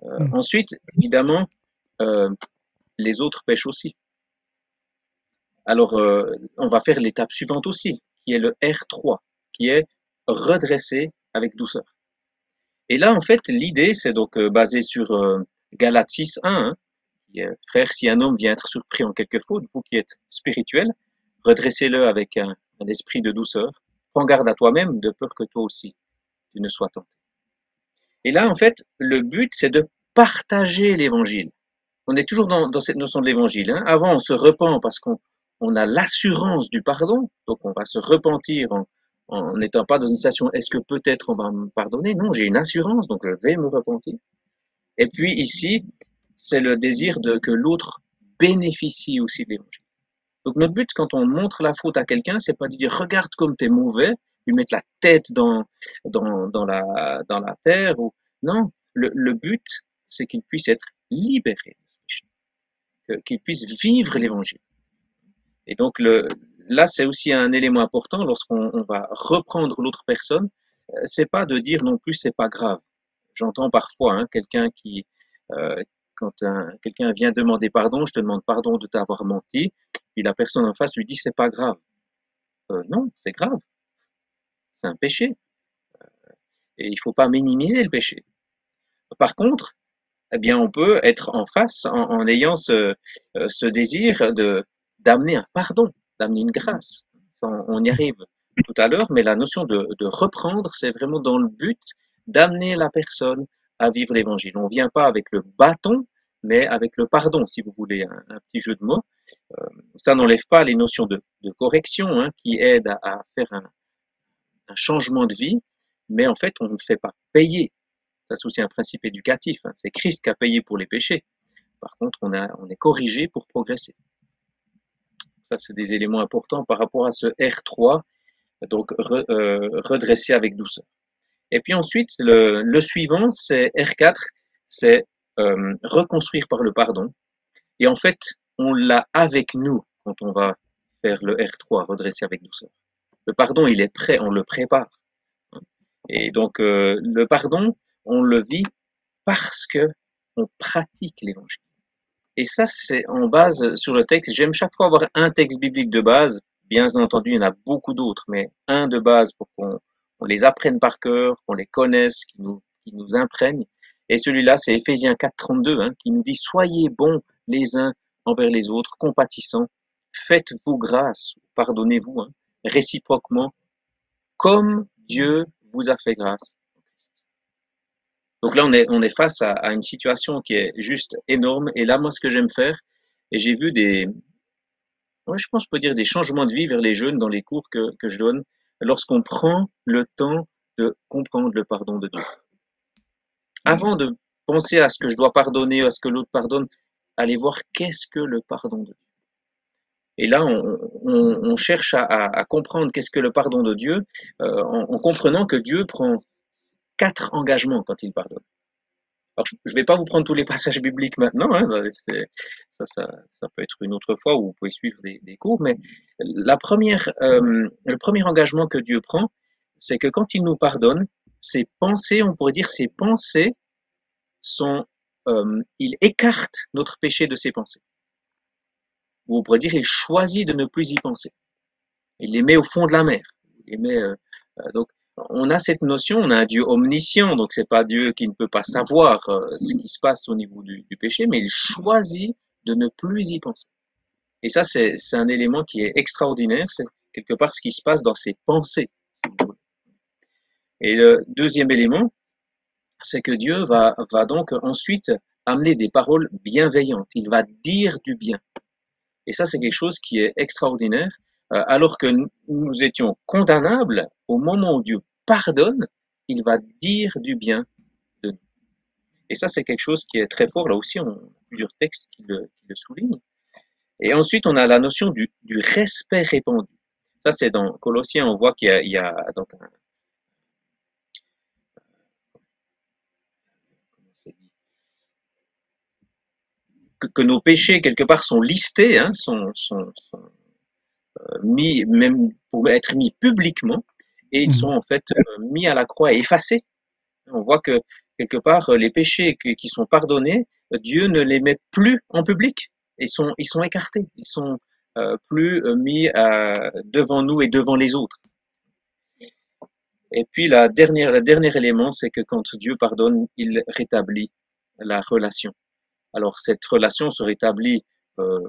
Euh, hmm. Ensuite, évidemment, euh, les autres pêchent aussi. Alors, euh, on va faire l'étape suivante aussi, qui est le R3, qui est redresser avec douceur. Et là, en fait, l'idée, c'est donc euh, basé sur euh, Galates 6, 1, hein, frère, si un homme vient être surpris en quelque faute, vous qui êtes spirituel, redressez-le avec un, esprit de douceur. Prends garde à toi-même, de peur que toi aussi, tu ne sois tenté. Et là, en fait, le but, c'est de partager l'évangile. On est toujours dans, cette notion de l'évangile. Hein. Avant, on se repent parce qu'on on a l'assurance du pardon, donc on va se repentir en, n'étant pas dans une situation est-ce que peut-être on va me pardonner? Non, j'ai une assurance, donc je vais me repentir. Et puis ici, c'est le désir de que l'autre bénéficie aussi de l'évangile. Donc notre but quand on montre la faute à quelqu'un, c'est pas de dire regarde comme tu es mauvais, lui mettre la tête dans dans, dans la dans la terre ou non, le, le but c'est qu'il puisse être libéré qu'il puisse vivre l'évangile. Et donc le là, c'est aussi un élément important lorsqu'on va reprendre l'autre personne. Euh, c'est pas de dire non plus c'est pas grave. J'entends parfois hein, quelqu'un qui, euh, quand quelqu'un vient demander pardon, je te demande pardon de t'avoir menti, puis la personne en face lui dit c'est pas grave. Euh, non, c'est grave. C'est un péché. et il faut pas minimiser le péché. Par contre, eh bien, on peut être en face en, en ayant ce, ce désir de d'amener un pardon d'amener une grâce. On y arrive tout à l'heure, mais la notion de, reprendre, c'est vraiment dans le but d'amener la personne à vivre l'évangile. On vient pas avec le bâton, mais avec le pardon, si vous voulez, un, petit jeu de mots. Euh, ça n'enlève pas les notions de, correction hein, qui aident à, faire un, changement de vie, mais en fait, on ne fait pas payer. Ça, c'est aussi un principe éducatif. Hein. C'est Christ qui a payé pour les péchés. Par contre, on, a, on est corrigé pour progresser. Ça, c'est des éléments importants par rapport à ce R3, donc euh, redresser avec douceur. Et puis ensuite, le, suivant, c'est R4, c'est euh, reconstruire par le pardon. Et en fait, on l'a avec nous quand on va faire le R3, redresser avec douceur. Le pardon, il est prêt, on le prépare. Et donc, euh, le pardon, on le vit parce que on pratique l'évangile. Et ça, c'est en base sur le texte. J'aime chaque fois avoir un texte biblique de base. Bien entendu, il y en a beaucoup d'autres, mais un de base pour qu'on les apprenne par cœur, qu'on les connaisse, qui nous, qui nous imprègne. Et celui-là, c'est Ephésiens 4, 32, hein, qui nous dit Soyez bons les uns envers les autres, compatissants, faites-vous grâce, pardonnez-vous hein, réciproquement, comme Dieu vous a fait grâce. Donc là, on est, face à, une situation qui est juste énorme. Et là, moi, ce que j'aime faire, et j'ai vu des, je pense, je peux dire des changements de vie vers les jeunes dans les cours que, que je donne, lorsqu'on prend le temps de comprendre le pardon de Dieu. Avant de penser à ce que je dois pardonner, à ce que l'autre pardonne, allez voir qu'est-ce que le pardon de Dieu. Et là, on, cherche à, comprendre qu'est-ce que le pardon de Dieu, euh, en, comprenant que Dieu prend quatre engagements quand il pardonne. Alors, je ne vais pas vous prendre tous les passages bibliques maintenant, hein, ça, ça, ça, peut être une autre fois où vous pouvez suivre des, des cours, mais la première, euh, le premier engagement que Dieu prend, c'est que quand il nous pardonne, ses pensées, on pourrait dire ses pensées sont, euh, il écarte notre péché de ses pensées. Vous pourrez dire, il choisit de ne plus y penser. Il les met au fond de la mer. Il les met, euh, euh donc, on a cette notion, on a un Dieu omniscient, donc c'est pas Dieu qui ne peut pas savoir euh, ce qui se passe au niveau du, péché, mais il choisit de ne plus y penser. Et ça, c'est un élément qui est extraordinaire, c'est quelque part ce qui se passe dans ses pensées. Et le deuxième élément, c'est que Dieu va, va donc ensuite amener des paroles bienveillantes. Il va dire du bien. Et ça, c'est quelque chose qui est extraordinaire. Euh, alors que nous étions condamnables, au moment où Dieu pardonne, il va dire du bien de nous. Et ça, c'est quelque chose qui est très fort. Là aussi, on a plusieurs textes qui le, qui le soulignent. Et ensuite, on a la notion du, du respect répandu. Ça, c'est dans Colossiens, on voit qu'il y, y a, donc un, que, que, nos péchés quelque part sont listés, hein, sont, sont, sont mis même pour être mis publiquement, et ils mmh. sont en fait euh, mis à la croix et effacés. On voit que quelque part les péchés qui, sont pardonnés, Dieu ne les met plus en public. Ils sont, ils sont écartés, ils sont euh, plus mis devant nous et devant les autres. Et puis la dernière, le dernier élément, c'est que quand Dieu pardonne, il rétablit la relation. Alors cette relation se rétablit euh,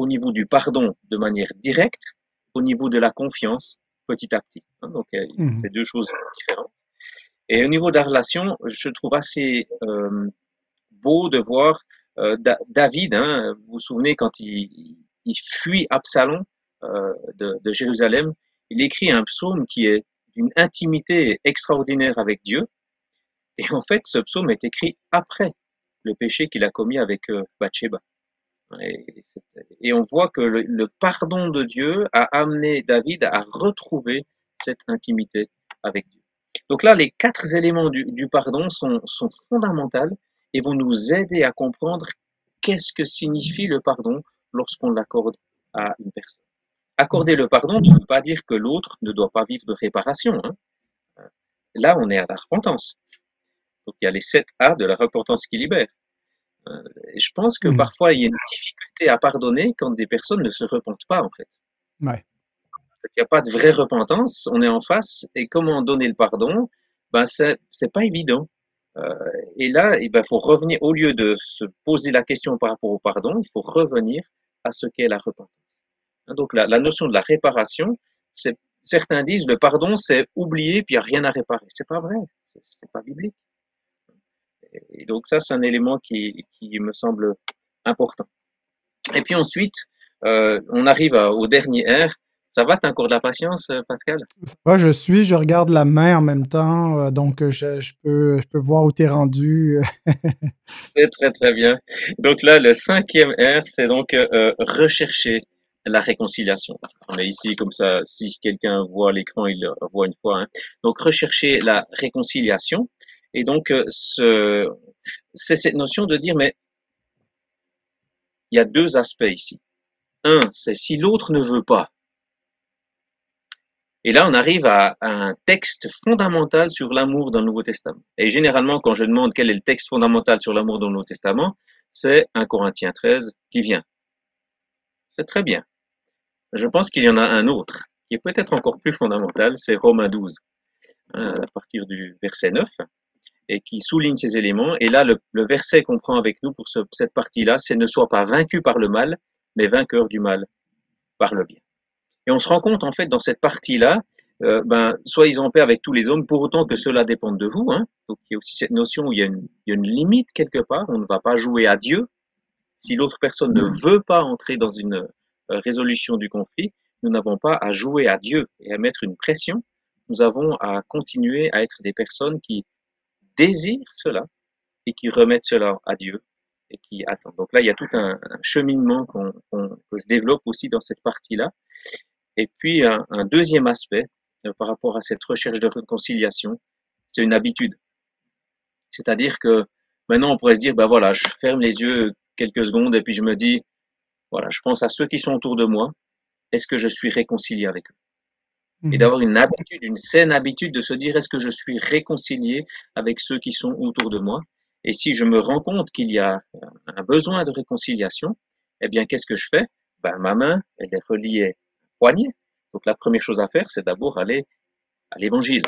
au niveau du pardon de manière directe, au niveau de la confiance petit à petit. Hein, donc mmh. c'est deux choses différentes. Et au niveau de la relation, je trouve assez euh, beau de voir euh, David. Hein, vous vous souvenez quand il, il fuit Absalom euh, de, de Jérusalem, il écrit un psaume qui est d'une intimité extraordinaire avec Dieu. Et en fait, ce psaume est écrit après le péché qu'il a commis avec euh, Bathsheba. Et, on voit que le, pardon de Dieu a amené David à retrouver cette intimité avec Dieu. Donc là, les quatre éléments du, pardon sont, sont fondamentaux et vont nous aider à comprendre qu'est-ce que signifie le pardon lorsqu'on l'accorde à une personne. Accorder le pardon ne veut pas dire que l'autre ne doit pas vivre de réparation. Hein. Là, on est à la repentance. Donc il y a les 7 A de la repentance qui libère. Euh, je pense que mmh. parfois il y a une difficulté à pardonner quand des personnes ne se repentent pas en fait. Ouais. Il n'y a pas de vraie repentance, on est en face et comment donner le pardon? Ben c'est c'est pas évident. Euh, et là, il ben, faut revenir au lieu de se poser la question par rapport au pardon, il faut revenir à ce qu'est la repentance. Hein, donc la, la notion de la réparation, certains disent le pardon c'est oublier puis il n'y a rien à réparer. C'est pas vrai, c'est pas biblique. Et donc ça, c'est un élément qui, qui, me semble important. Et puis ensuite, euh, on arrive à, au dernier R. Ça va, t'as encore de la patience, euh, Pascal? Ça je suis, je regarde la main en même temps, euh, donc je, je, peux, je peux voir où tu es rendu. c'est très, très bien. Donc là, le cinquième R, c'est donc euh, rechercher la réconciliation. On est ici comme ça, si quelqu'un voit l'écran, il le voit une fois. Hein. Donc rechercher la réconciliation. Et donc, euh, ce, c'est cette notion de dire, mais il y a deux aspects ici. Un, c'est si l'autre ne veut pas, Et là, on arrive à, un texte fondamental sur l'amour dans le Nouveau Testament. Et généralement, quand je demande quel est le texte fondamental sur l'amour dans le Nouveau Testament, c'est 1 Corinthiens 13 qui vient. C'est très bien. Je pense qu'il y en a un autre qui est peut-être encore plus fondamental, c'est Romains 12, hein, à partir du verset 9, et qui souligne ces éléments. Et là, le, verset qu'on prend avec nous pour cette partie-là, c'est ne sois pas vaincu par le mal, mais vainqueur du mal par le bien. Et on se rend compte, en fait, dans cette partie-là, euh, ben, soyez en paix avec tous les hommes, pour autant que cela dépende de vous. Hein. Donc, il y a aussi cette notion où il y, a une, il y a une limite quelque part. On ne va pas jouer à Dieu. Si l'autre personne ne veut pas entrer dans une euh, résolution du conflit, nous n'avons pas à jouer à Dieu et à mettre une pression. Nous avons à continuer à être des personnes qui désirent cela et qui remettent cela à Dieu et qui attendent. Donc là, il y a tout un, cheminement que je développe aussi dans cette partie-là. Et puis un, deuxième aspect euh, par rapport à cette recherche de réconciliation, c'est une habitude. C'est-à-dire que maintenant on pourrait se dire, ben voilà, je ferme les yeux quelques secondes et puis je me dis, voilà, je pense à ceux qui sont autour de moi. Est-ce que je suis réconcilié avec eux? Et mhm. d'avoir une habitude, une saine habitude de se dire, est-ce que je suis réconcilié avec ceux qui sont autour de moi? Et si je me rends compte qu'il y a un besoin de réconciliation, eh bien, qu'est-ce que je fais? Ben, Ma main, elle est reliée poignet. Donc la première chose à faire, c'est d'abord aller à l'évangile,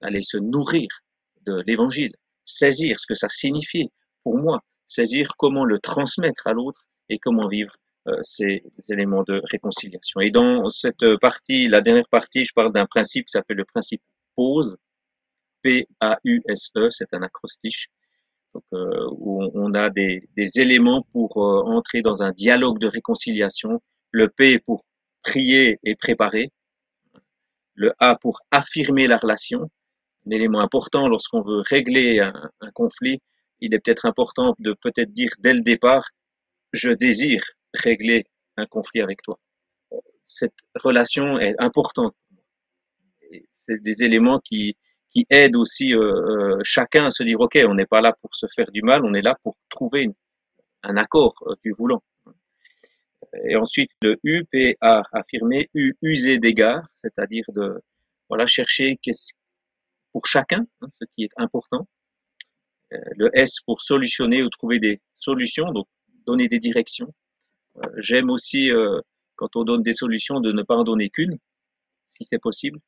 aller se nourrir de l'évangile, saisir ce que ça signifie pour moi, saisir comment le transmettre à l'autre et comment vivre ces éléments de réconciliation. Et dans cette partie, la dernière partie, je parle d'un principe qui s'appelle le principe pause, P-A-U-S-E, c'est un acrostiche, donc, euh, où on a des, des éléments pour euh, entrer dans un dialogue de réconciliation. Le P pour prier et préparer. Le A pour affirmer la relation, un élément important lorsqu'on veut régler un, conflit. Il est peut-être important de peut-être dire dès le départ, je désire régler un conflit avec toi. Cette relation est importante. C'est des éléments qui, qui aident aussi euh, euh, chacun à se dire, OK, on n'est pas là pour se faire du mal, on est là pour trouver un accord euh, du voulant. Et ensuite, le U, P, A, affirmer, U, user d'égard, c'est-à-dire de voilà, chercher qu'est-ce pour chacun, hein, ce qui est important. Le S pour solutionner ou trouver des solutions, donc donner des directions. J'aime aussi, euh, quand on donne des solutions, de ne pas en donner qu'une, si c'est possible,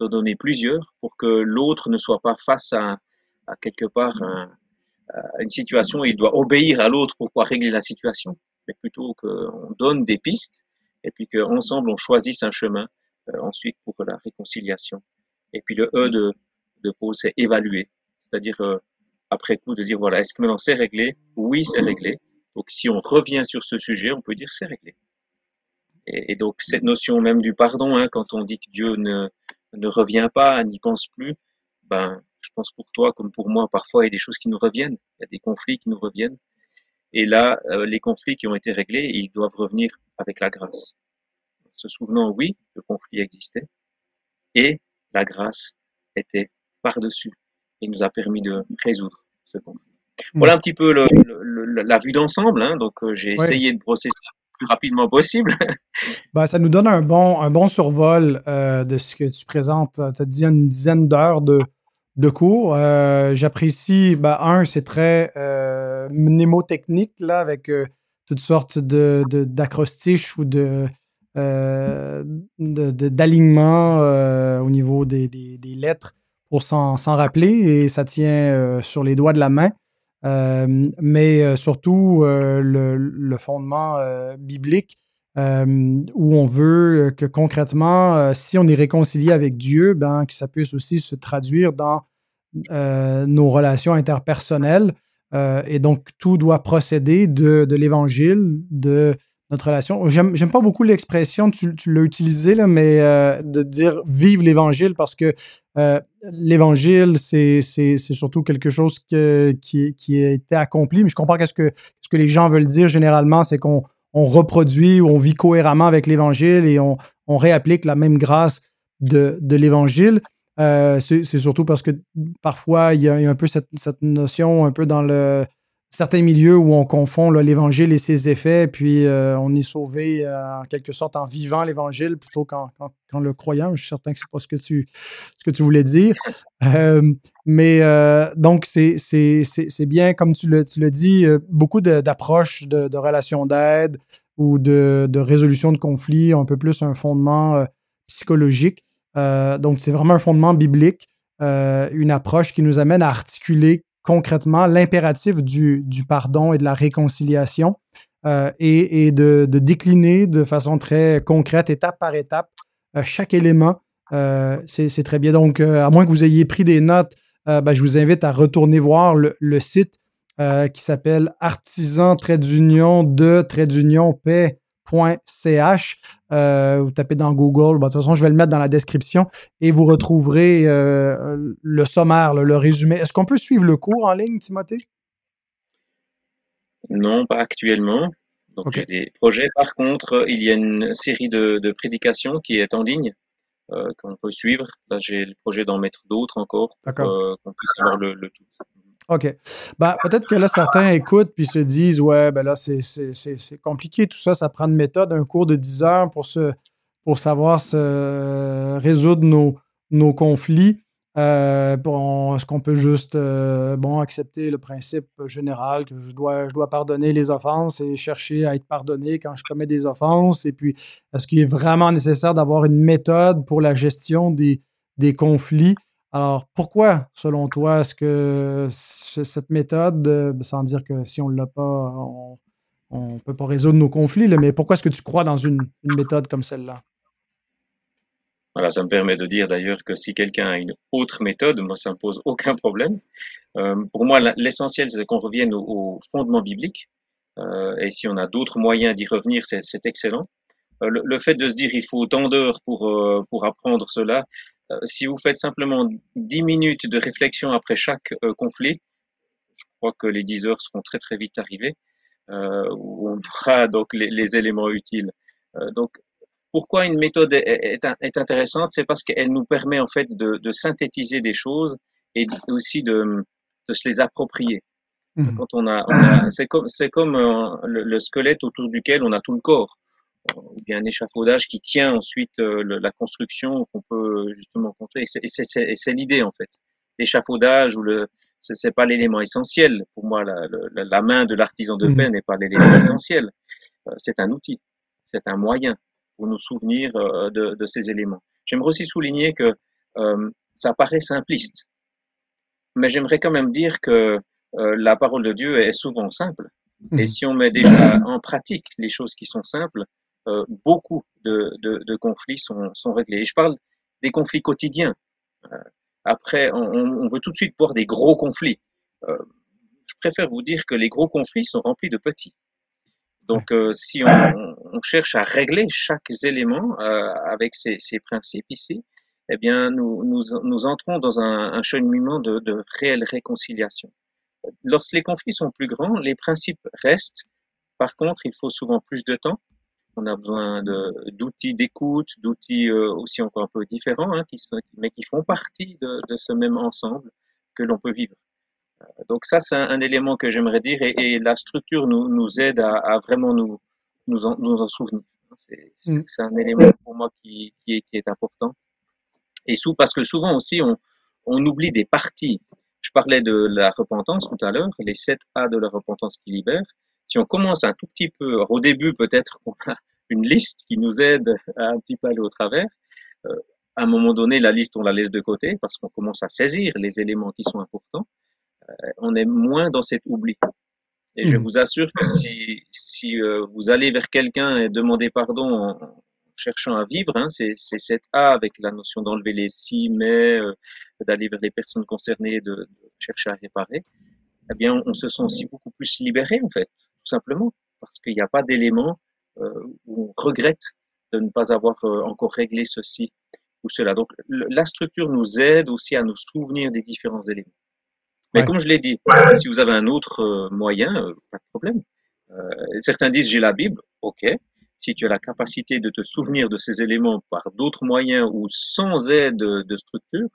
de donner plusieurs pour que l'autre ne soit pas face à, à quelque part à une situation où il doit obéir à l'autre pour pouvoir régler la situation mais plutôt qu'on donne des pistes et puis qu'ensemble on choisisse un chemin euh, ensuite pour la réconciliation. Et puis le E de, de pause, c'est évaluer, c'est-à-dire euh, après coup de dire voilà, est-ce que maintenant c'est réglé? Oui, c'est réglé. Donc si on revient sur ce sujet, on peut dire c'est réglé. Et, donc cette notion même du pardon, hein, quand on dit que Dieu ne, ne revient pas, n'y pense plus, ben je pense pour toi comme pour moi, parfois il y a des choses qui nous reviennent, il y a des conflits qui nous reviennent. Et là, euh, les conflits qui ont été réglés, ils doivent revenir avec la grâce. Se souvenant, oui, le conflit existait, et la grâce était par-dessus et nous a permis de résoudre ce conflit. Hmm. Voilà un petit peu la vue d'ensemble. Hein, donc, euh, j'ai essayé de brosser ça le plus rapidement possible. bah, ça nous donne un bon, un bon survol euh, de ce que tu présentes. Tu as dit une dizaine d'heures de, de cours. Euh, j'apprécie, ben, un, c'est très euh, mnémotechnique, là, avec euh, toutes sortes de, d'acrostiches ou de, d'alignements au niveau des, lettres pour s'en, rappeler et ça tient sur les doigts de la main. Mais surtout le, le, fondement biblique où on veut que concrètement, si on est réconcilié avec Dieu, ben, que ça puisse aussi se traduire dans nos relations interpersonnelles. et donc, tout doit procéder de, de l'évangile, de notre relation. J'aime, pas beaucoup l'expression, tu, l'as utilisé, là, mais de dire vive l'évangile parce que l'évangile, c'est, surtout quelque chose qui, qui a été accompli. Mais je comprends qu'est-ce que, ce que les gens veulent dire généralement, c'est qu'on on reproduit ou on vit cohéremment avec l'Évangile et on, réapplique la même grâce de, l'Évangile. Euh, c'est surtout parce que parfois, il y, a, un peu cette, notion un peu dans le certains milieux où on confond l'Évangile et ses effets, puis euh, on est sauvé euh, en quelque sorte en vivant l'Évangile plutôt qu'en, le croyant. Je suis certain que pas ce que tu, ce que tu voulais dire. Euh, mais donc, c'est, c'est, c'est, bien, comme tu le, tu le dis, beaucoup d'approches de, de, relations d'aide ou de, de, résolution de conflits, un peu plus un fondement psychologique. donc, c'est vraiment un fondement biblique, une approche qui nous amène à articuler concrètement l'impératif du, pardon et de la réconciliation euh, et, de, décliner de façon très concrète, étape par étape, euh, chaque élément. Euh, c'est très bien. Donc, à moins que vous ayez pris des notes, ben, je vous invite à retourner voir le, site qui s'appelle artisan d'union de d'union paix.ch euh, vous tapez dans Google. de toute façon, je vais le mettre dans la description et vous retrouverez euh, le sommaire, le, résumé. Est-ce qu'on peut suivre le cours en ligne, Timothée? Non, pas actuellement. Donc, j'ai des projets. Par contre, il y a une série de, prédications qui est en ligne euh, qu'on peut suivre. Là, j'ai le projet d'en mettre d'autres encore pour qu'on puisse avoir le, le tout. OK. Ben, peut-être que là, certains écoutent puis se disent Ouais, ben là, c'est compliqué tout ça, ça prend une méthode, un cours de 10 heures pour, se, pour savoir se résoudre nos, nos conflits. Euh, Est-ce qu'on peut juste euh, bon, accepter le principe général que je dois, je dois pardonner les offenses et chercher à être pardonné quand je commets des offenses? Et puis, est-ce qu'il est vraiment nécessaire d'avoir une méthode pour la gestion des, des conflits? Alors, pourquoi, selon toi, est-ce que cette méthode, euh, sans dire que si on ne l'a pas, on ne peut pas résoudre nos conflits, mais pourquoi est-ce que tu crois dans une, méthode comme celle-là? Voilà, ça me permet de dire d'ailleurs que si quelqu'un a une autre méthode, moi, ça ne me pose aucun problème. Euh, pour moi, l'essentiel, c'est qu'on revienne au, fondement biblique. Euh, et si on a d'autres moyens d'y revenir, c'est excellent. le, fait de se dire il faut autant d'heures pour, pour apprendre cela, si vous faites simplement 10 minutes de réflexion après chaque euh, conflit, je crois que les 10 heures seront très très vite arrivées, euh, où on aura donc les, éléments utiles. donc, pourquoi une méthode est, intéressante? C'est parce qu'elle nous permet en fait de, synthétiser des choses et aussi de, se les approprier. Mmh. Quand on a, c'est comme, c'est comme le, squelette autour duquel on a tout le corps ou bien un échafaudage qui tient ensuite euh, la construction qu'on peut justement construire. Et c'est l'idée en fait. L'échafaudage ou le c'est pas l'élément essentiel. Pour moi, la, la, main de l'artisan de mmh. paix n'est pas l'élément essentiel. Euh, c'est un outil, c'est un moyen pour nous souvenir euh, de, de ces éléments. J'aimerais aussi souligner que ça paraît simpliste, mais j'aimerais quand même dire que la parole de Dieu est souvent simple. Et mmh. si on met déjà en pratique les choses qui sont simples, euh, beaucoup de, de, de, conflits sont, sont réglés. Et je parle des conflits quotidiens. Euh, après, on, on, veut tout de suite voir des gros conflits. Euh, je préfère vous dire que les gros conflits sont remplis de petits. Donc, si on, on, cherche à régler chaque élément avec ces, ces, principes ici, eh bien, nous, nous, nous entrons dans un, un cheminement de, de réelle réconciliation. Lorsque les conflits sont plus grands, les principes restent. Par contre, il faut souvent plus de temps on a besoin d'outils d'écoute, d'outils euh, aussi encore un peu différents, hein, qui sont, mais qui font partie de, de ce même ensemble que l'on peut vivre. Euh, donc ça, c'est un, élément que j'aimerais dire, et, et, la structure nous, nous aide à, à vraiment nous, nous, en, nous en souvenir. C'est mm. un élément pour moi qui, qui, est, qui est important. Et sous, parce que souvent aussi, on, on oublie des parties. Je parlais de la repentance tout à l'heure, les 7 A de la repentance qui libère si on commence un tout petit peu, au début peut-être qu'on a une liste qui nous aide à un petit peu aller au travers, euh, à un moment donné, la liste, on la laisse de côté parce qu'on commence à saisir les éléments qui sont importants. Euh, on est moins dans cet oubli. Et je mmh. vous assure que si, si euh, vous allez vers quelqu'un et demandez pardon en, cherchant à vivre, hein, c'est cette A avec la notion d'enlever les si, mais, d'aller vers les personnes concernées, de, de, chercher à réparer, eh bien, on, on se sent aussi beaucoup plus libéré, en fait tout simplement, parce qu'il n'y a pas d'élément euh, où on regrette de ne pas avoir euh, encore réglé ceci ou cela. Donc la structure nous aide aussi à nous souvenir des différents éléments. Mais comme je l'ai dit, si vous avez un autre euh, moyen, pas de problème. certains disent j'ai la Bible, ok. Si tu as la capacité de te souvenir de ces éléments par d'autres moyens ou sans aide de structure,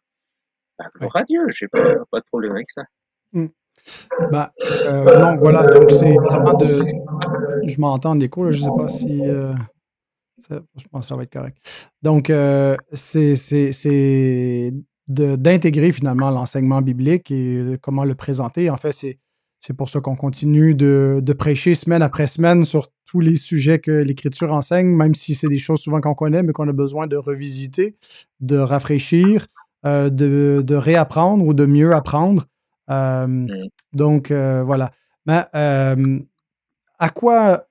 bah, gloire à Dieu, j'ai pas, pas de problème avec ça. Ben, euh, voilà, donc c'est vraiment de. Je m'entends en écho, je ne sais pas si. Je pense que ça va être correct. Donc, euh, c'est d'intégrer finalement l'enseignement biblique et comment le présenter. En fait, c'est pour ça qu'on continue de, de, prêcher semaine après semaine sur tous les sujets que l'Écriture enseigne, même si c'est des choses souvent qu'on connaît, mais qu'on a besoin de revisiter, de rafraîchir, euh, de, de, réapprendre ou de mieux apprendre. Euh, mm. Donc, euh, voilà. Mais à quoi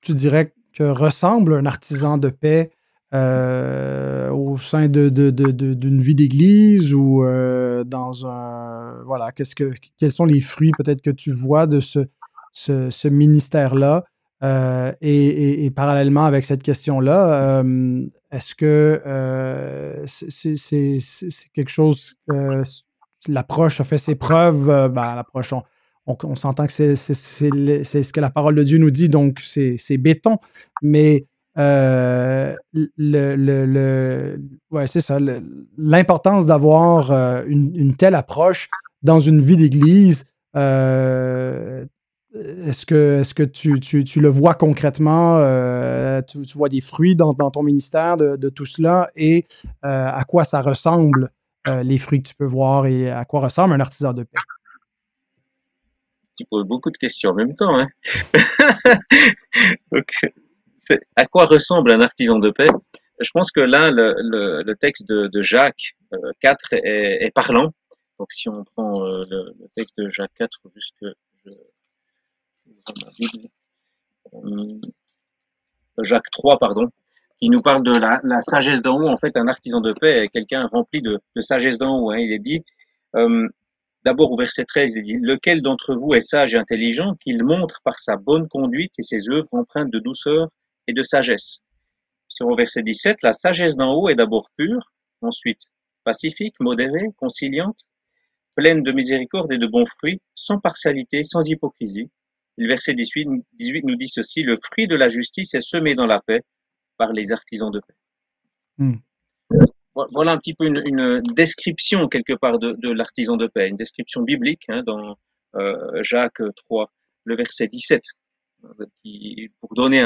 tu dirais que ressemble un artisan de paix au sein d'une de, de, vie d'église ou dans un. Voilà, qu'est-ce que, quels sont les fruits peut-être que tu vois de ce, ce, ce ministère-là? et, et, parallèlement avec cette question-là, est-ce que euh, c'est quelque chose, euh, l'approche a fait ses preuves, euh, ben, l'approche, on, s'entend que c'est ce que la parole de Dieu nous dit, donc c'est béton, mais le, le, ouais, c'est ça, l'importance d'avoir une, telle approche dans une vie d'église, est-ce que, tu, le vois concrètement? Euh, tu, vois des fruits dans, ton ministère de, tout cela et euh, à quoi ça ressemble? Euh, les fruits que tu peux voir et à quoi ressemble un artisan de paix? Tu poses beaucoup de questions en même temps. Hein? Donc, à quoi ressemble un artisan de paix? Je pense que là, le, texte de, Jacques 4 est, parlant. Donc, si on prend le, le, texte de Jacques 4, juste que euh, Jacques 3, pardon, qui nous parle de la, sagesse d'en haut. En fait, un artisan de paix est quelqu'un rempli de, sagesse d'en haut. Hein. Il est dit, euh, d'abord au verset 13, il dit, lequel d'entre vous est sage et intelligent, qu'il montre par sa bonne conduite et ses œuvres empreintes de douceur et de sagesse? Sur au verset 17, la sagesse d'en haut est d'abord pure, ensuite pacifique, modérée, conciliante, pleine de miséricorde et de bons fruits, sans partialité, sans hypocrisie. Le verset 18, nous dit ceci, le fruit de la justice est semé dans la paix par les artisans de paix. Hmm. Voilà un petit peu une, description quelque part de, l'artisan de paix, une description biblique hein, dans euh, Jacques 3, le verset 17, qui, pour donner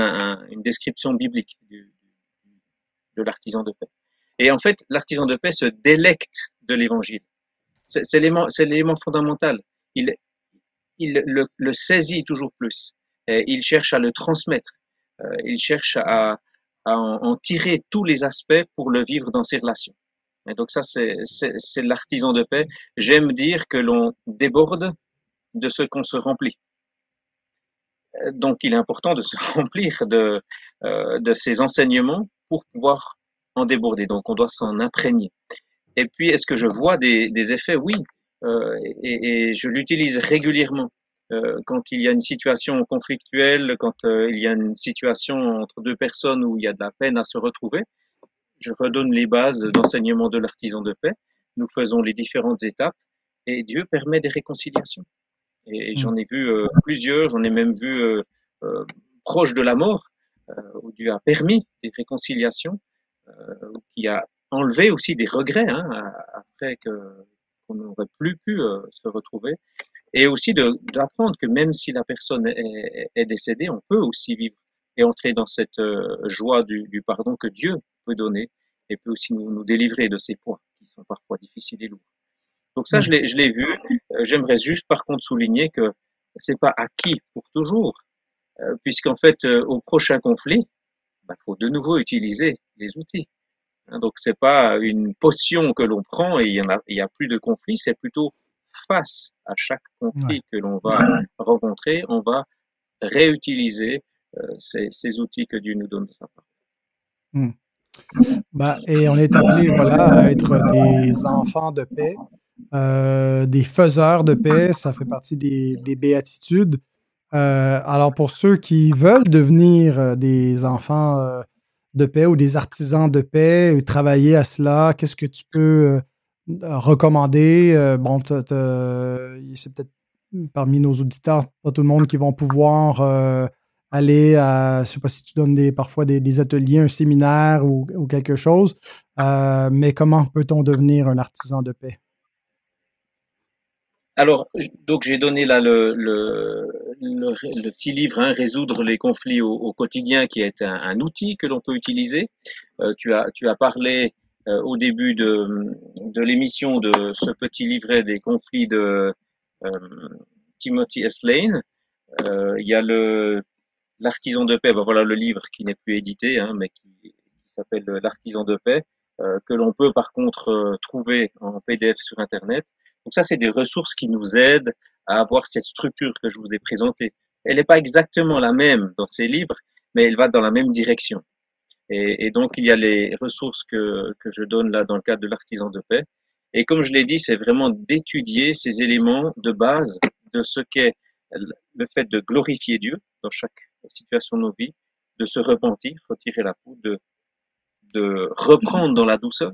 une description biblique de l'artisan de paix. Et en fait, l'artisan de paix se délecte de l'évangile. C'est l'élément fondamental. Il, il le, saisit toujours plus. il cherche à le transmettre. Euh, il cherche à, en, tirer tous les aspects pour le vivre dans ses relations. Et donc ça, c'est l'artisan de paix. J'aime dire que l'on déborde de ce qu'on se remplit. Euh, donc il est important de se remplir de, euh, de ces enseignements pour pouvoir en déborder. Donc on doit s'en imprégner. Et puis, est-ce que je vois des, des effets? Oui, euh, et, et, je l'utilise régulièrement. Euh, quand il y a une situation conflictuelle, quand euh, il y a une situation entre deux personnes où il y a de la peine à se retrouver, je redonne les bases d'enseignement de l'artisan de paix. Nous faisons les différentes étapes et Dieu permet des réconciliations. Et, mmh. j'en ai vu plusieurs, j'en ai même vu proches de la mort, où Dieu a permis des réconciliations, qui a enlevé aussi des regrets hein, après que qu'on n'aurait plus pu euh, se retrouver. Et aussi d'apprendre que même si la personne est, est, décédée, on peut aussi vivre et entrer dans cette euh, joie du, du, pardon que Dieu peut donner et peut aussi nous, nous, délivrer de ces poids qui sont parfois difficiles et lourds. Donc ça, je l'ai vu. Euh, j'aimerais juste par contre souligner que c'est pas acquis pour toujours, puisqu'en fait, au prochain conflit, il bah, faut de nouveau utiliser les outils. Hein, donc c'est pas une potion que l'on prend et il y en a, il y a plus de conflit, c'est plutôt face à chaque conflit que l'on va rencontrer, on va réutiliser euh, ces, ces, outils que Dieu nous donne de sa part. Hmm. Bah, et on est appelé voilà, à être des enfants de paix, euh, des faiseurs de paix, ça fait partie des, des béatitudes. Euh, alors pour ceux qui veulent devenir des enfants de paix ou des artisans de paix, travailler à cela? Qu'est-ce que tu peux euh, recommander? Euh, bon, c'est peut-être parmi nos auditeurs, pas tout le monde qui vont pouvoir euh, aller à, je sais pas si tu donnes des, parfois des, ateliers, un séminaire ou, quelque chose, mais comment peut-on devenir un artisan de paix? alors, donc j'ai donné là le, petit livre hein, Résoudre les conflits au, quotidien, qui est un, outil que l'on peut utiliser. Euh, tu, as, tu as parlé euh, au début de, de l'émission de ce petit livret des conflits de euh, Timothy S. Lane. il y a le l'artisan de paix, ben voilà le livre qui n'est plus édité, hein, mais qui, qui s'appelle l'artisan de paix, que l'on peut par contre trouver en PDF sur Internet. Donc ça, c'est des ressources qui nous aident à avoir cette structure que je vous ai présentée. Elle n'est pas exactement la même dans ces livres, mais elle va dans la même direction. Et, et donc, il y a les ressources que, que je donne là dans le cadre de l'artisan de paix. Et comme je l'ai dit, c'est vraiment d'étudier ces éléments de base de ce qu'est le fait de glorifier Dieu dans chaque situation de nos vies, de se repentir, retirer la peau, de, de reprendre dans la douceur,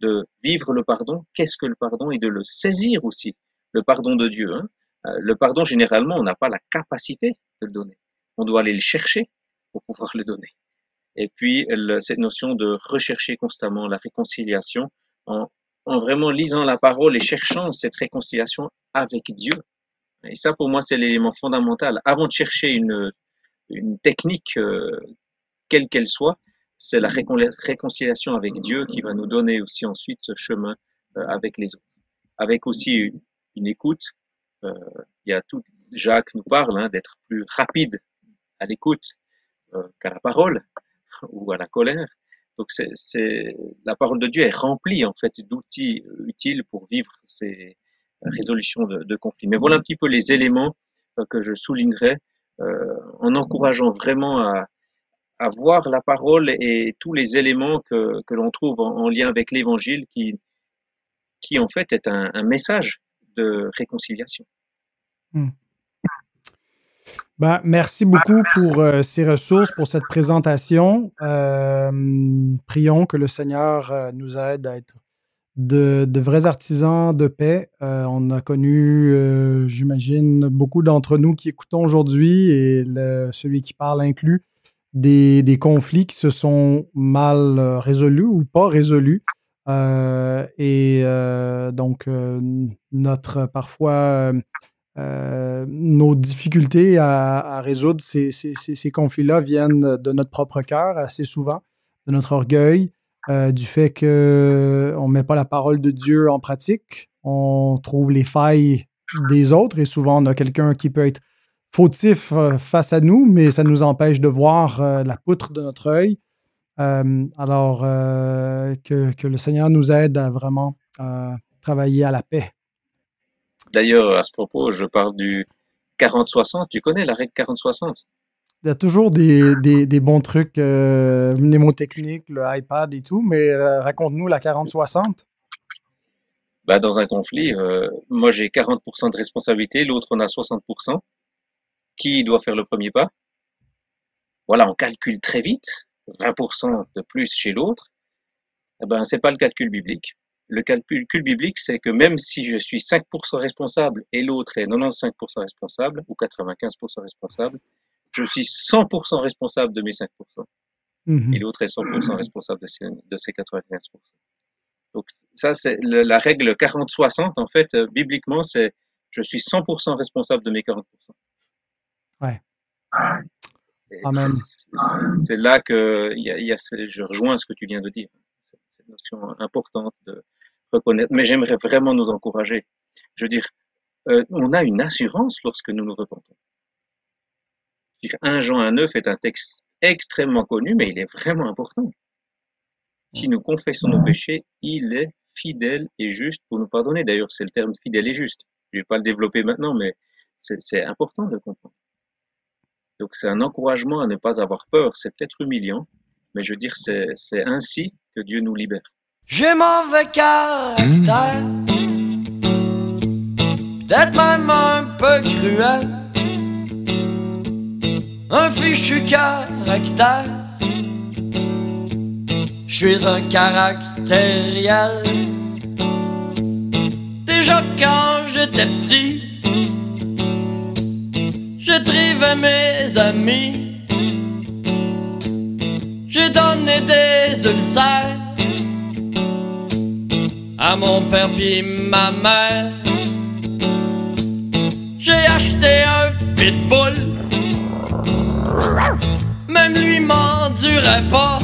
de vivre le pardon, qu'est-ce que le pardon, et de le saisir aussi, le pardon de Dieu. Hein. Euh, le pardon, généralement, on n'a pas la capacité de le donner. On doit aller le chercher pour pouvoir le donner. Et puis, cette notion de rechercher constamment la réconciliation en, en vraiment lisant la parole et cherchant cette réconciliation avec Dieu. Et ça, pour moi, c'est l'élément fondamental. Avant de chercher une, une technique, euh, quelle qu'elle soit, c'est la réconciliation avec Dieu qui va nous donner aussi ensuite ce chemin euh, avec les autres. Avec aussi une, écoute. Euh, il y a tout, Jacques nous parle hein, d'être plus rapide à l'écoute euh, qu'à la parole ou à la colère. Donc c'est la parole de Dieu est remplie en fait d'outils utiles pour vivre ces résolutions de, de, conflits. Mais voilà un petit peu les éléments que je soulignerai en encourageant vraiment à, voir la parole et tous les éléments que, l'on trouve en, lien avec l'évangile qui, qui en fait est un, message de réconciliation. Hmm. Ben, merci beaucoup pour euh, ces ressources, pour cette présentation. Euh, prions que le Seigneur euh, nous aide à être de, vrais artisans de paix. on a connu, j'imagine, beaucoup d'entre nous qui écoutons aujourd'hui et celui qui parle inclus, des, conflits qui se sont mal résolus ou pas résolus. Et donc, notre parfois nos difficultés à, résoudre ces, conflits-là viennent de notre propre cœur assez souvent, de notre orgueil, du fait qu'on ne met pas la parole de Dieu en pratique, on trouve les failles des autres et souvent on a quelqu'un qui peut être fautif euh, face à nous, mais ça nous empêche de voir euh, la poutre de notre œil. Euh, alors, que, le Seigneur nous aide à vraiment travailler à la paix. D'ailleurs, à ce propos, je parle du 40-60. Tu connais la règle 40-60 Il y a toujours des, bons trucs mnémotechniques, le iPad et tout, mais raconte-nous la 40-60. Bah, dans un conflit, moi j'ai 40% de responsabilité, l'autre en a 60% qui doit faire le premier pas? Voilà, on calcule très vite, 20% de plus chez l'autre. Eh ben, c'est pas le calcul biblique. Le calcul biblique, c'est que même si je suis 5% responsable et l'autre est 95% responsable ou 95% responsable, je suis 100% responsable de mes 5%. Mhm. Et l'autre est 100% responsable de ses, de ses 95%. Donc ça, c'est la règle 40-60, en fait, euh, bibliquement, c'est je suis 100% responsable de mes 40%. Ouais. Amen. C'est là que y a, y a, je rejoins ce que tu viens de dire. Cette notion importante de Mais j'aimerais vraiment nous encourager. Je veux dire, euh, on a une assurance lorsque nous nous repentons. Un Jean 1,9 est un texte extrêmement connu, mais il est vraiment important. Si nous confessons nos péchés, il est fidèle et juste pour nous pardonner. D'ailleurs, c'est le terme fidèle et juste. Je ne vais pas le développer maintenant, mais c'est important de comprendre. Donc c'est un encouragement à ne pas avoir peur. C'est peut-être humiliant, mais je veux dire, c'est ainsi que Dieu nous libère. J'ai mauvais caractère, peut-être même un peu cruel, un fichu caractère. Je suis un caractériel. Déjà quand j'étais petit, je trivais mes amis. J'ai donné des ulcères à mon père puis ma mère. acheté un pitbull. Même lui m'endurait pas.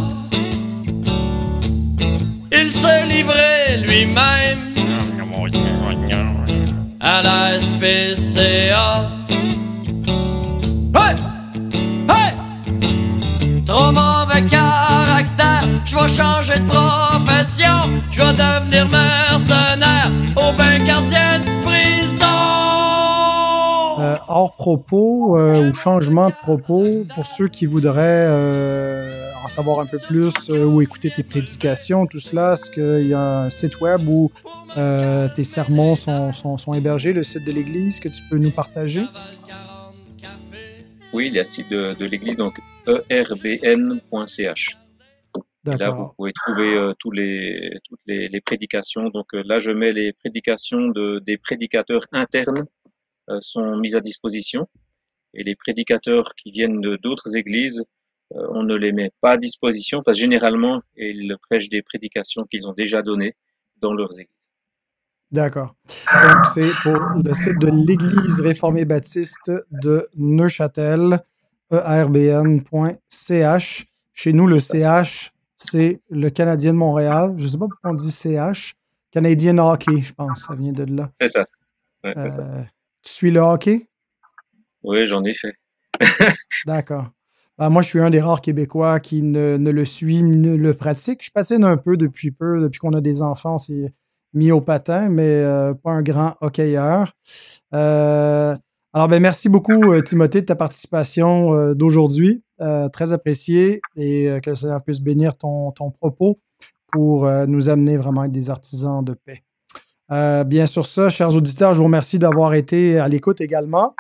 Il se livrait lui-même à la SPCA. Je vais devenir mercenaire au bain gardien de prison. Euh, hors propos euh, ou changement de propos, pour ceux qui voudraient euh, en savoir un peu plus euh, ou écouter tes prédications, tout cela, est-ce qu'il y a un site web où euh, tes sermons sont, sont, sont hébergés, le site de l'Église que tu peux nous partager? Oui, il y a le site de, de l'église, donc erbn.ch. Et là, vous pouvez trouver euh, tous les, toutes les, les prédications. Donc euh, là, je mets les prédications de, des prédicateurs internes euh, sont mises à disposition. Et les prédicateurs qui viennent de d'autres églises, euh, on ne les met pas à disposition parce que généralement, ils prêchent des prédications qu'ils ont déjà données dans leurs églises. D'accord. Donc, c'est pour le site de l'Église réformée baptiste de Neuchâtel, erbn.ch. Chez nous, le CH, c'est le Canadien de Montréal. Je ne sais pas pourquoi on dit CH. Canadian Hockey, je pense, ça vient de là. C'est ça. Ouais, c'est ça. Euh, tu suis le hockey? Oui, j'en ai fait. D'accord. Ben, moi, je suis un des rares Québécois qui ne, ne le suit ni ne le pratique. Je patine un peu depuis peu, depuis qu'on a des enfants, c'est mis au patin, mais euh, pas un grand hockeyeur. Euh, alors, ben, merci beaucoup, euh, Timothée, de ta participation euh, d'aujourd'hui. Euh, très apprécié et que le Seigneur puisse bénir ton, propos pour nous amener vraiment à être des artisans de paix. Bien sur ça, chers auditeurs, je vous remercie d'avoir été à l'écoute également.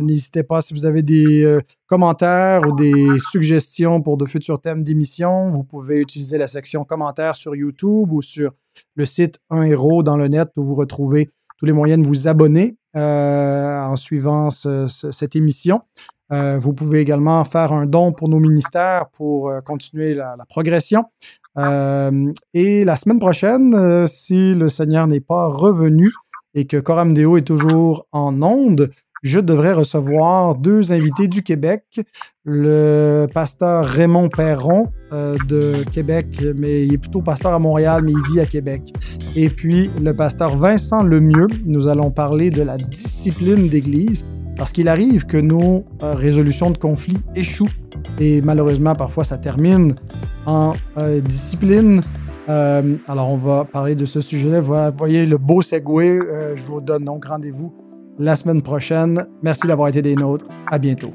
N'hésitez pas si vous avez des commentaires ou des suggestions pour de futurs thèmes d'émission. Vous pouvez utiliser la section commentaires sur YouTube ou sur le site Un Héros dans le net où vous retrouvez tous les moyens de vous abonner en suivant ce- ce- cette émission. Euh, vous pouvez également faire un don pour nos ministères pour euh, continuer la, la progression. Euh, et la semaine prochaine, euh, si le Seigneur n'est pas revenu et que Coram Deo est toujours en onde, je devrais recevoir deux invités du Québec. Le pasteur Raymond Perron euh, de Québec, mais il est plutôt pasteur à Montréal, mais il vit à Québec. Et puis le pasteur Vincent Lemieux. Nous allons parler de la discipline d'Église parce qu'il arrive que nos euh, résolutions de conflits échouent et malheureusement parfois ça termine en euh, discipline. Alors, on va parler de ce sujet-là. Vous voyez le beau segway. Je vous donne donc rendez-vous la semaine prochaine. Merci d'avoir été des nôtres. À bientôt.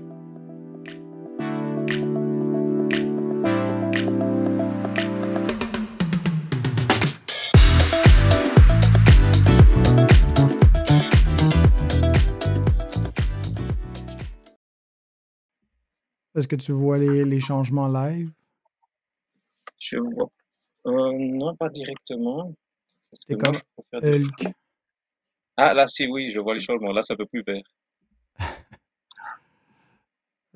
Est-ce que tu vois les, les changements live? Je vois. Euh, non, pas directement. T'es comme Hulk. Ah, là, si, oui, je vois les changements. Là, ça peut plus vert.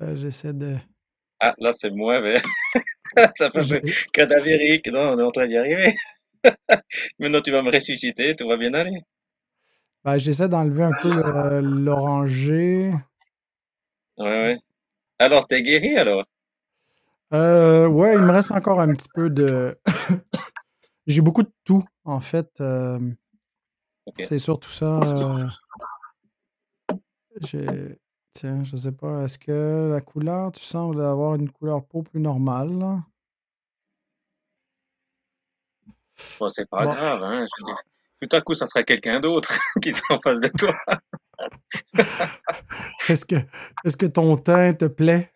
Euh, J'essaie de. Ah, là, c'est moins vert. ça peut Je- plus cadavérique. Non, on est en train d'y arriver. Maintenant, tu vas me ressusciter. Tout va bien aller. ben, J'essaie d'enlever un peu le- l'orangé. Ouais, ouais. Alors, t'es guéri, alors? Euh, ouais, il me reste encore un petit peu de. J'ai beaucoup de tout, en fait. euh, C'est surtout ça. euh, Tiens, je sais pas. Est-ce que la couleur, tu sembles avoir une couleur peau plus normale? là? Bon, c'est pas Bon. grave, hein. Je veux dire, tout à coup, ça sera quelqu'un d'autre qui sera en face de toi. Est-ce que, est-ce que ton teint te plaît?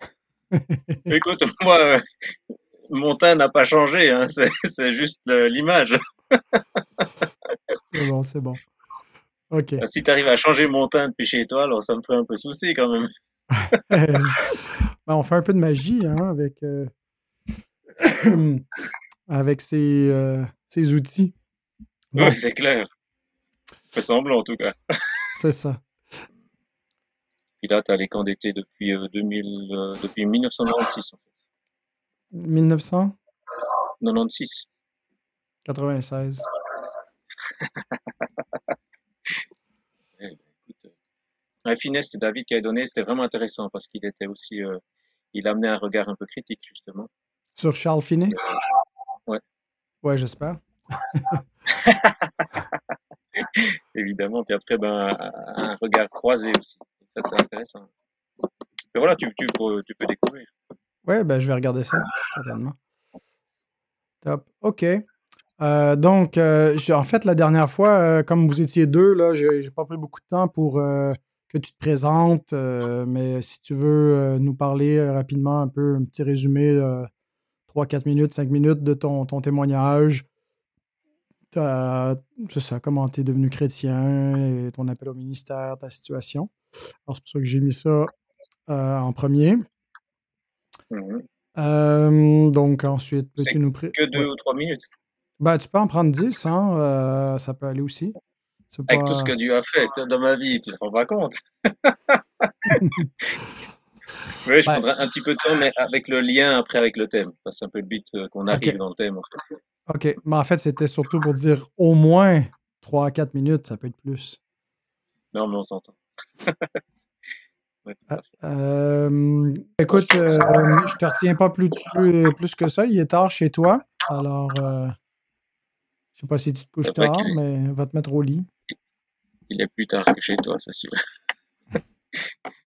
Écoute, moi, euh, mon teint n'a pas changé, hein. C'est, juste l'image. C'est bon, c'est bon. OK. Si tu arrives à changer mon teint depuis chez toi, alors ça me ferait un peu souci quand même. Ben, on fait un peu de magie hein, avec, euh, avec ces, euh, ces outils. Oui, c'est clair. Fais semblant, en tout cas. c'est ça. Puis là, t'as les camps d'été depuis euh, 2000, euh, depuis 1996. en fait. 1996. 96. Eh ben, écoute, euh, La finesse que David qui a donné, c'était vraiment intéressant parce qu'il était aussi, euh, il amenait un regard un peu critique justement. Sur Charles Finet? Ouais. Ouais, j'espère. Évidemment. Puis après, ben, un regard croisé aussi. Ça, c'est intéressant. Mais voilà, tu, tu, tu peux découvrir. Ouais, ben, je vais regarder ça, certainement. Top. OK. Euh, donc, euh, en fait, la dernière fois, euh, comme vous étiez deux, là, j'ai pas pris beaucoup de temps pour que tu te présentes, mais si tu veux nous parler rapidement un peu, un petit résumé, euh, 3, 4 minutes, 5 minutes de ton, ton témoignage. C'est ça, comment tu es devenu chrétien, et ton appel au ministère, ta situation. Alors, c'est pour ça que j'ai mis ça en premier. Mhm. Euh, donc, ensuite, peux-tu nous pré- Que deux ouais. ou trois minutes. Ben, tu peux en prendre 10, hein, euh, ça peut aller aussi. Avec tout ce que Dieu a fait dans ma vie, tu te rends pas compte. oui, je Ouais. prendrai un petit peu de temps, mais avec le lien après avec le thème. C'est un peu le but euh, qu'on arrive Ok. dans le thème. en fait. OK. Mais en fait, c'était surtout pour dire au moins 3 à 4 minutes, ça peut être plus. Non, mais on s'entend. Ouais, fait. Euh, écoute, euh, je te retiens pas plus, plus, plus que ça. Il est tard chez toi. Alors, euh, je sais pas si tu te couches tard, est- mais va te mettre au lit. Il est plus tard que chez toi, c'est sûr.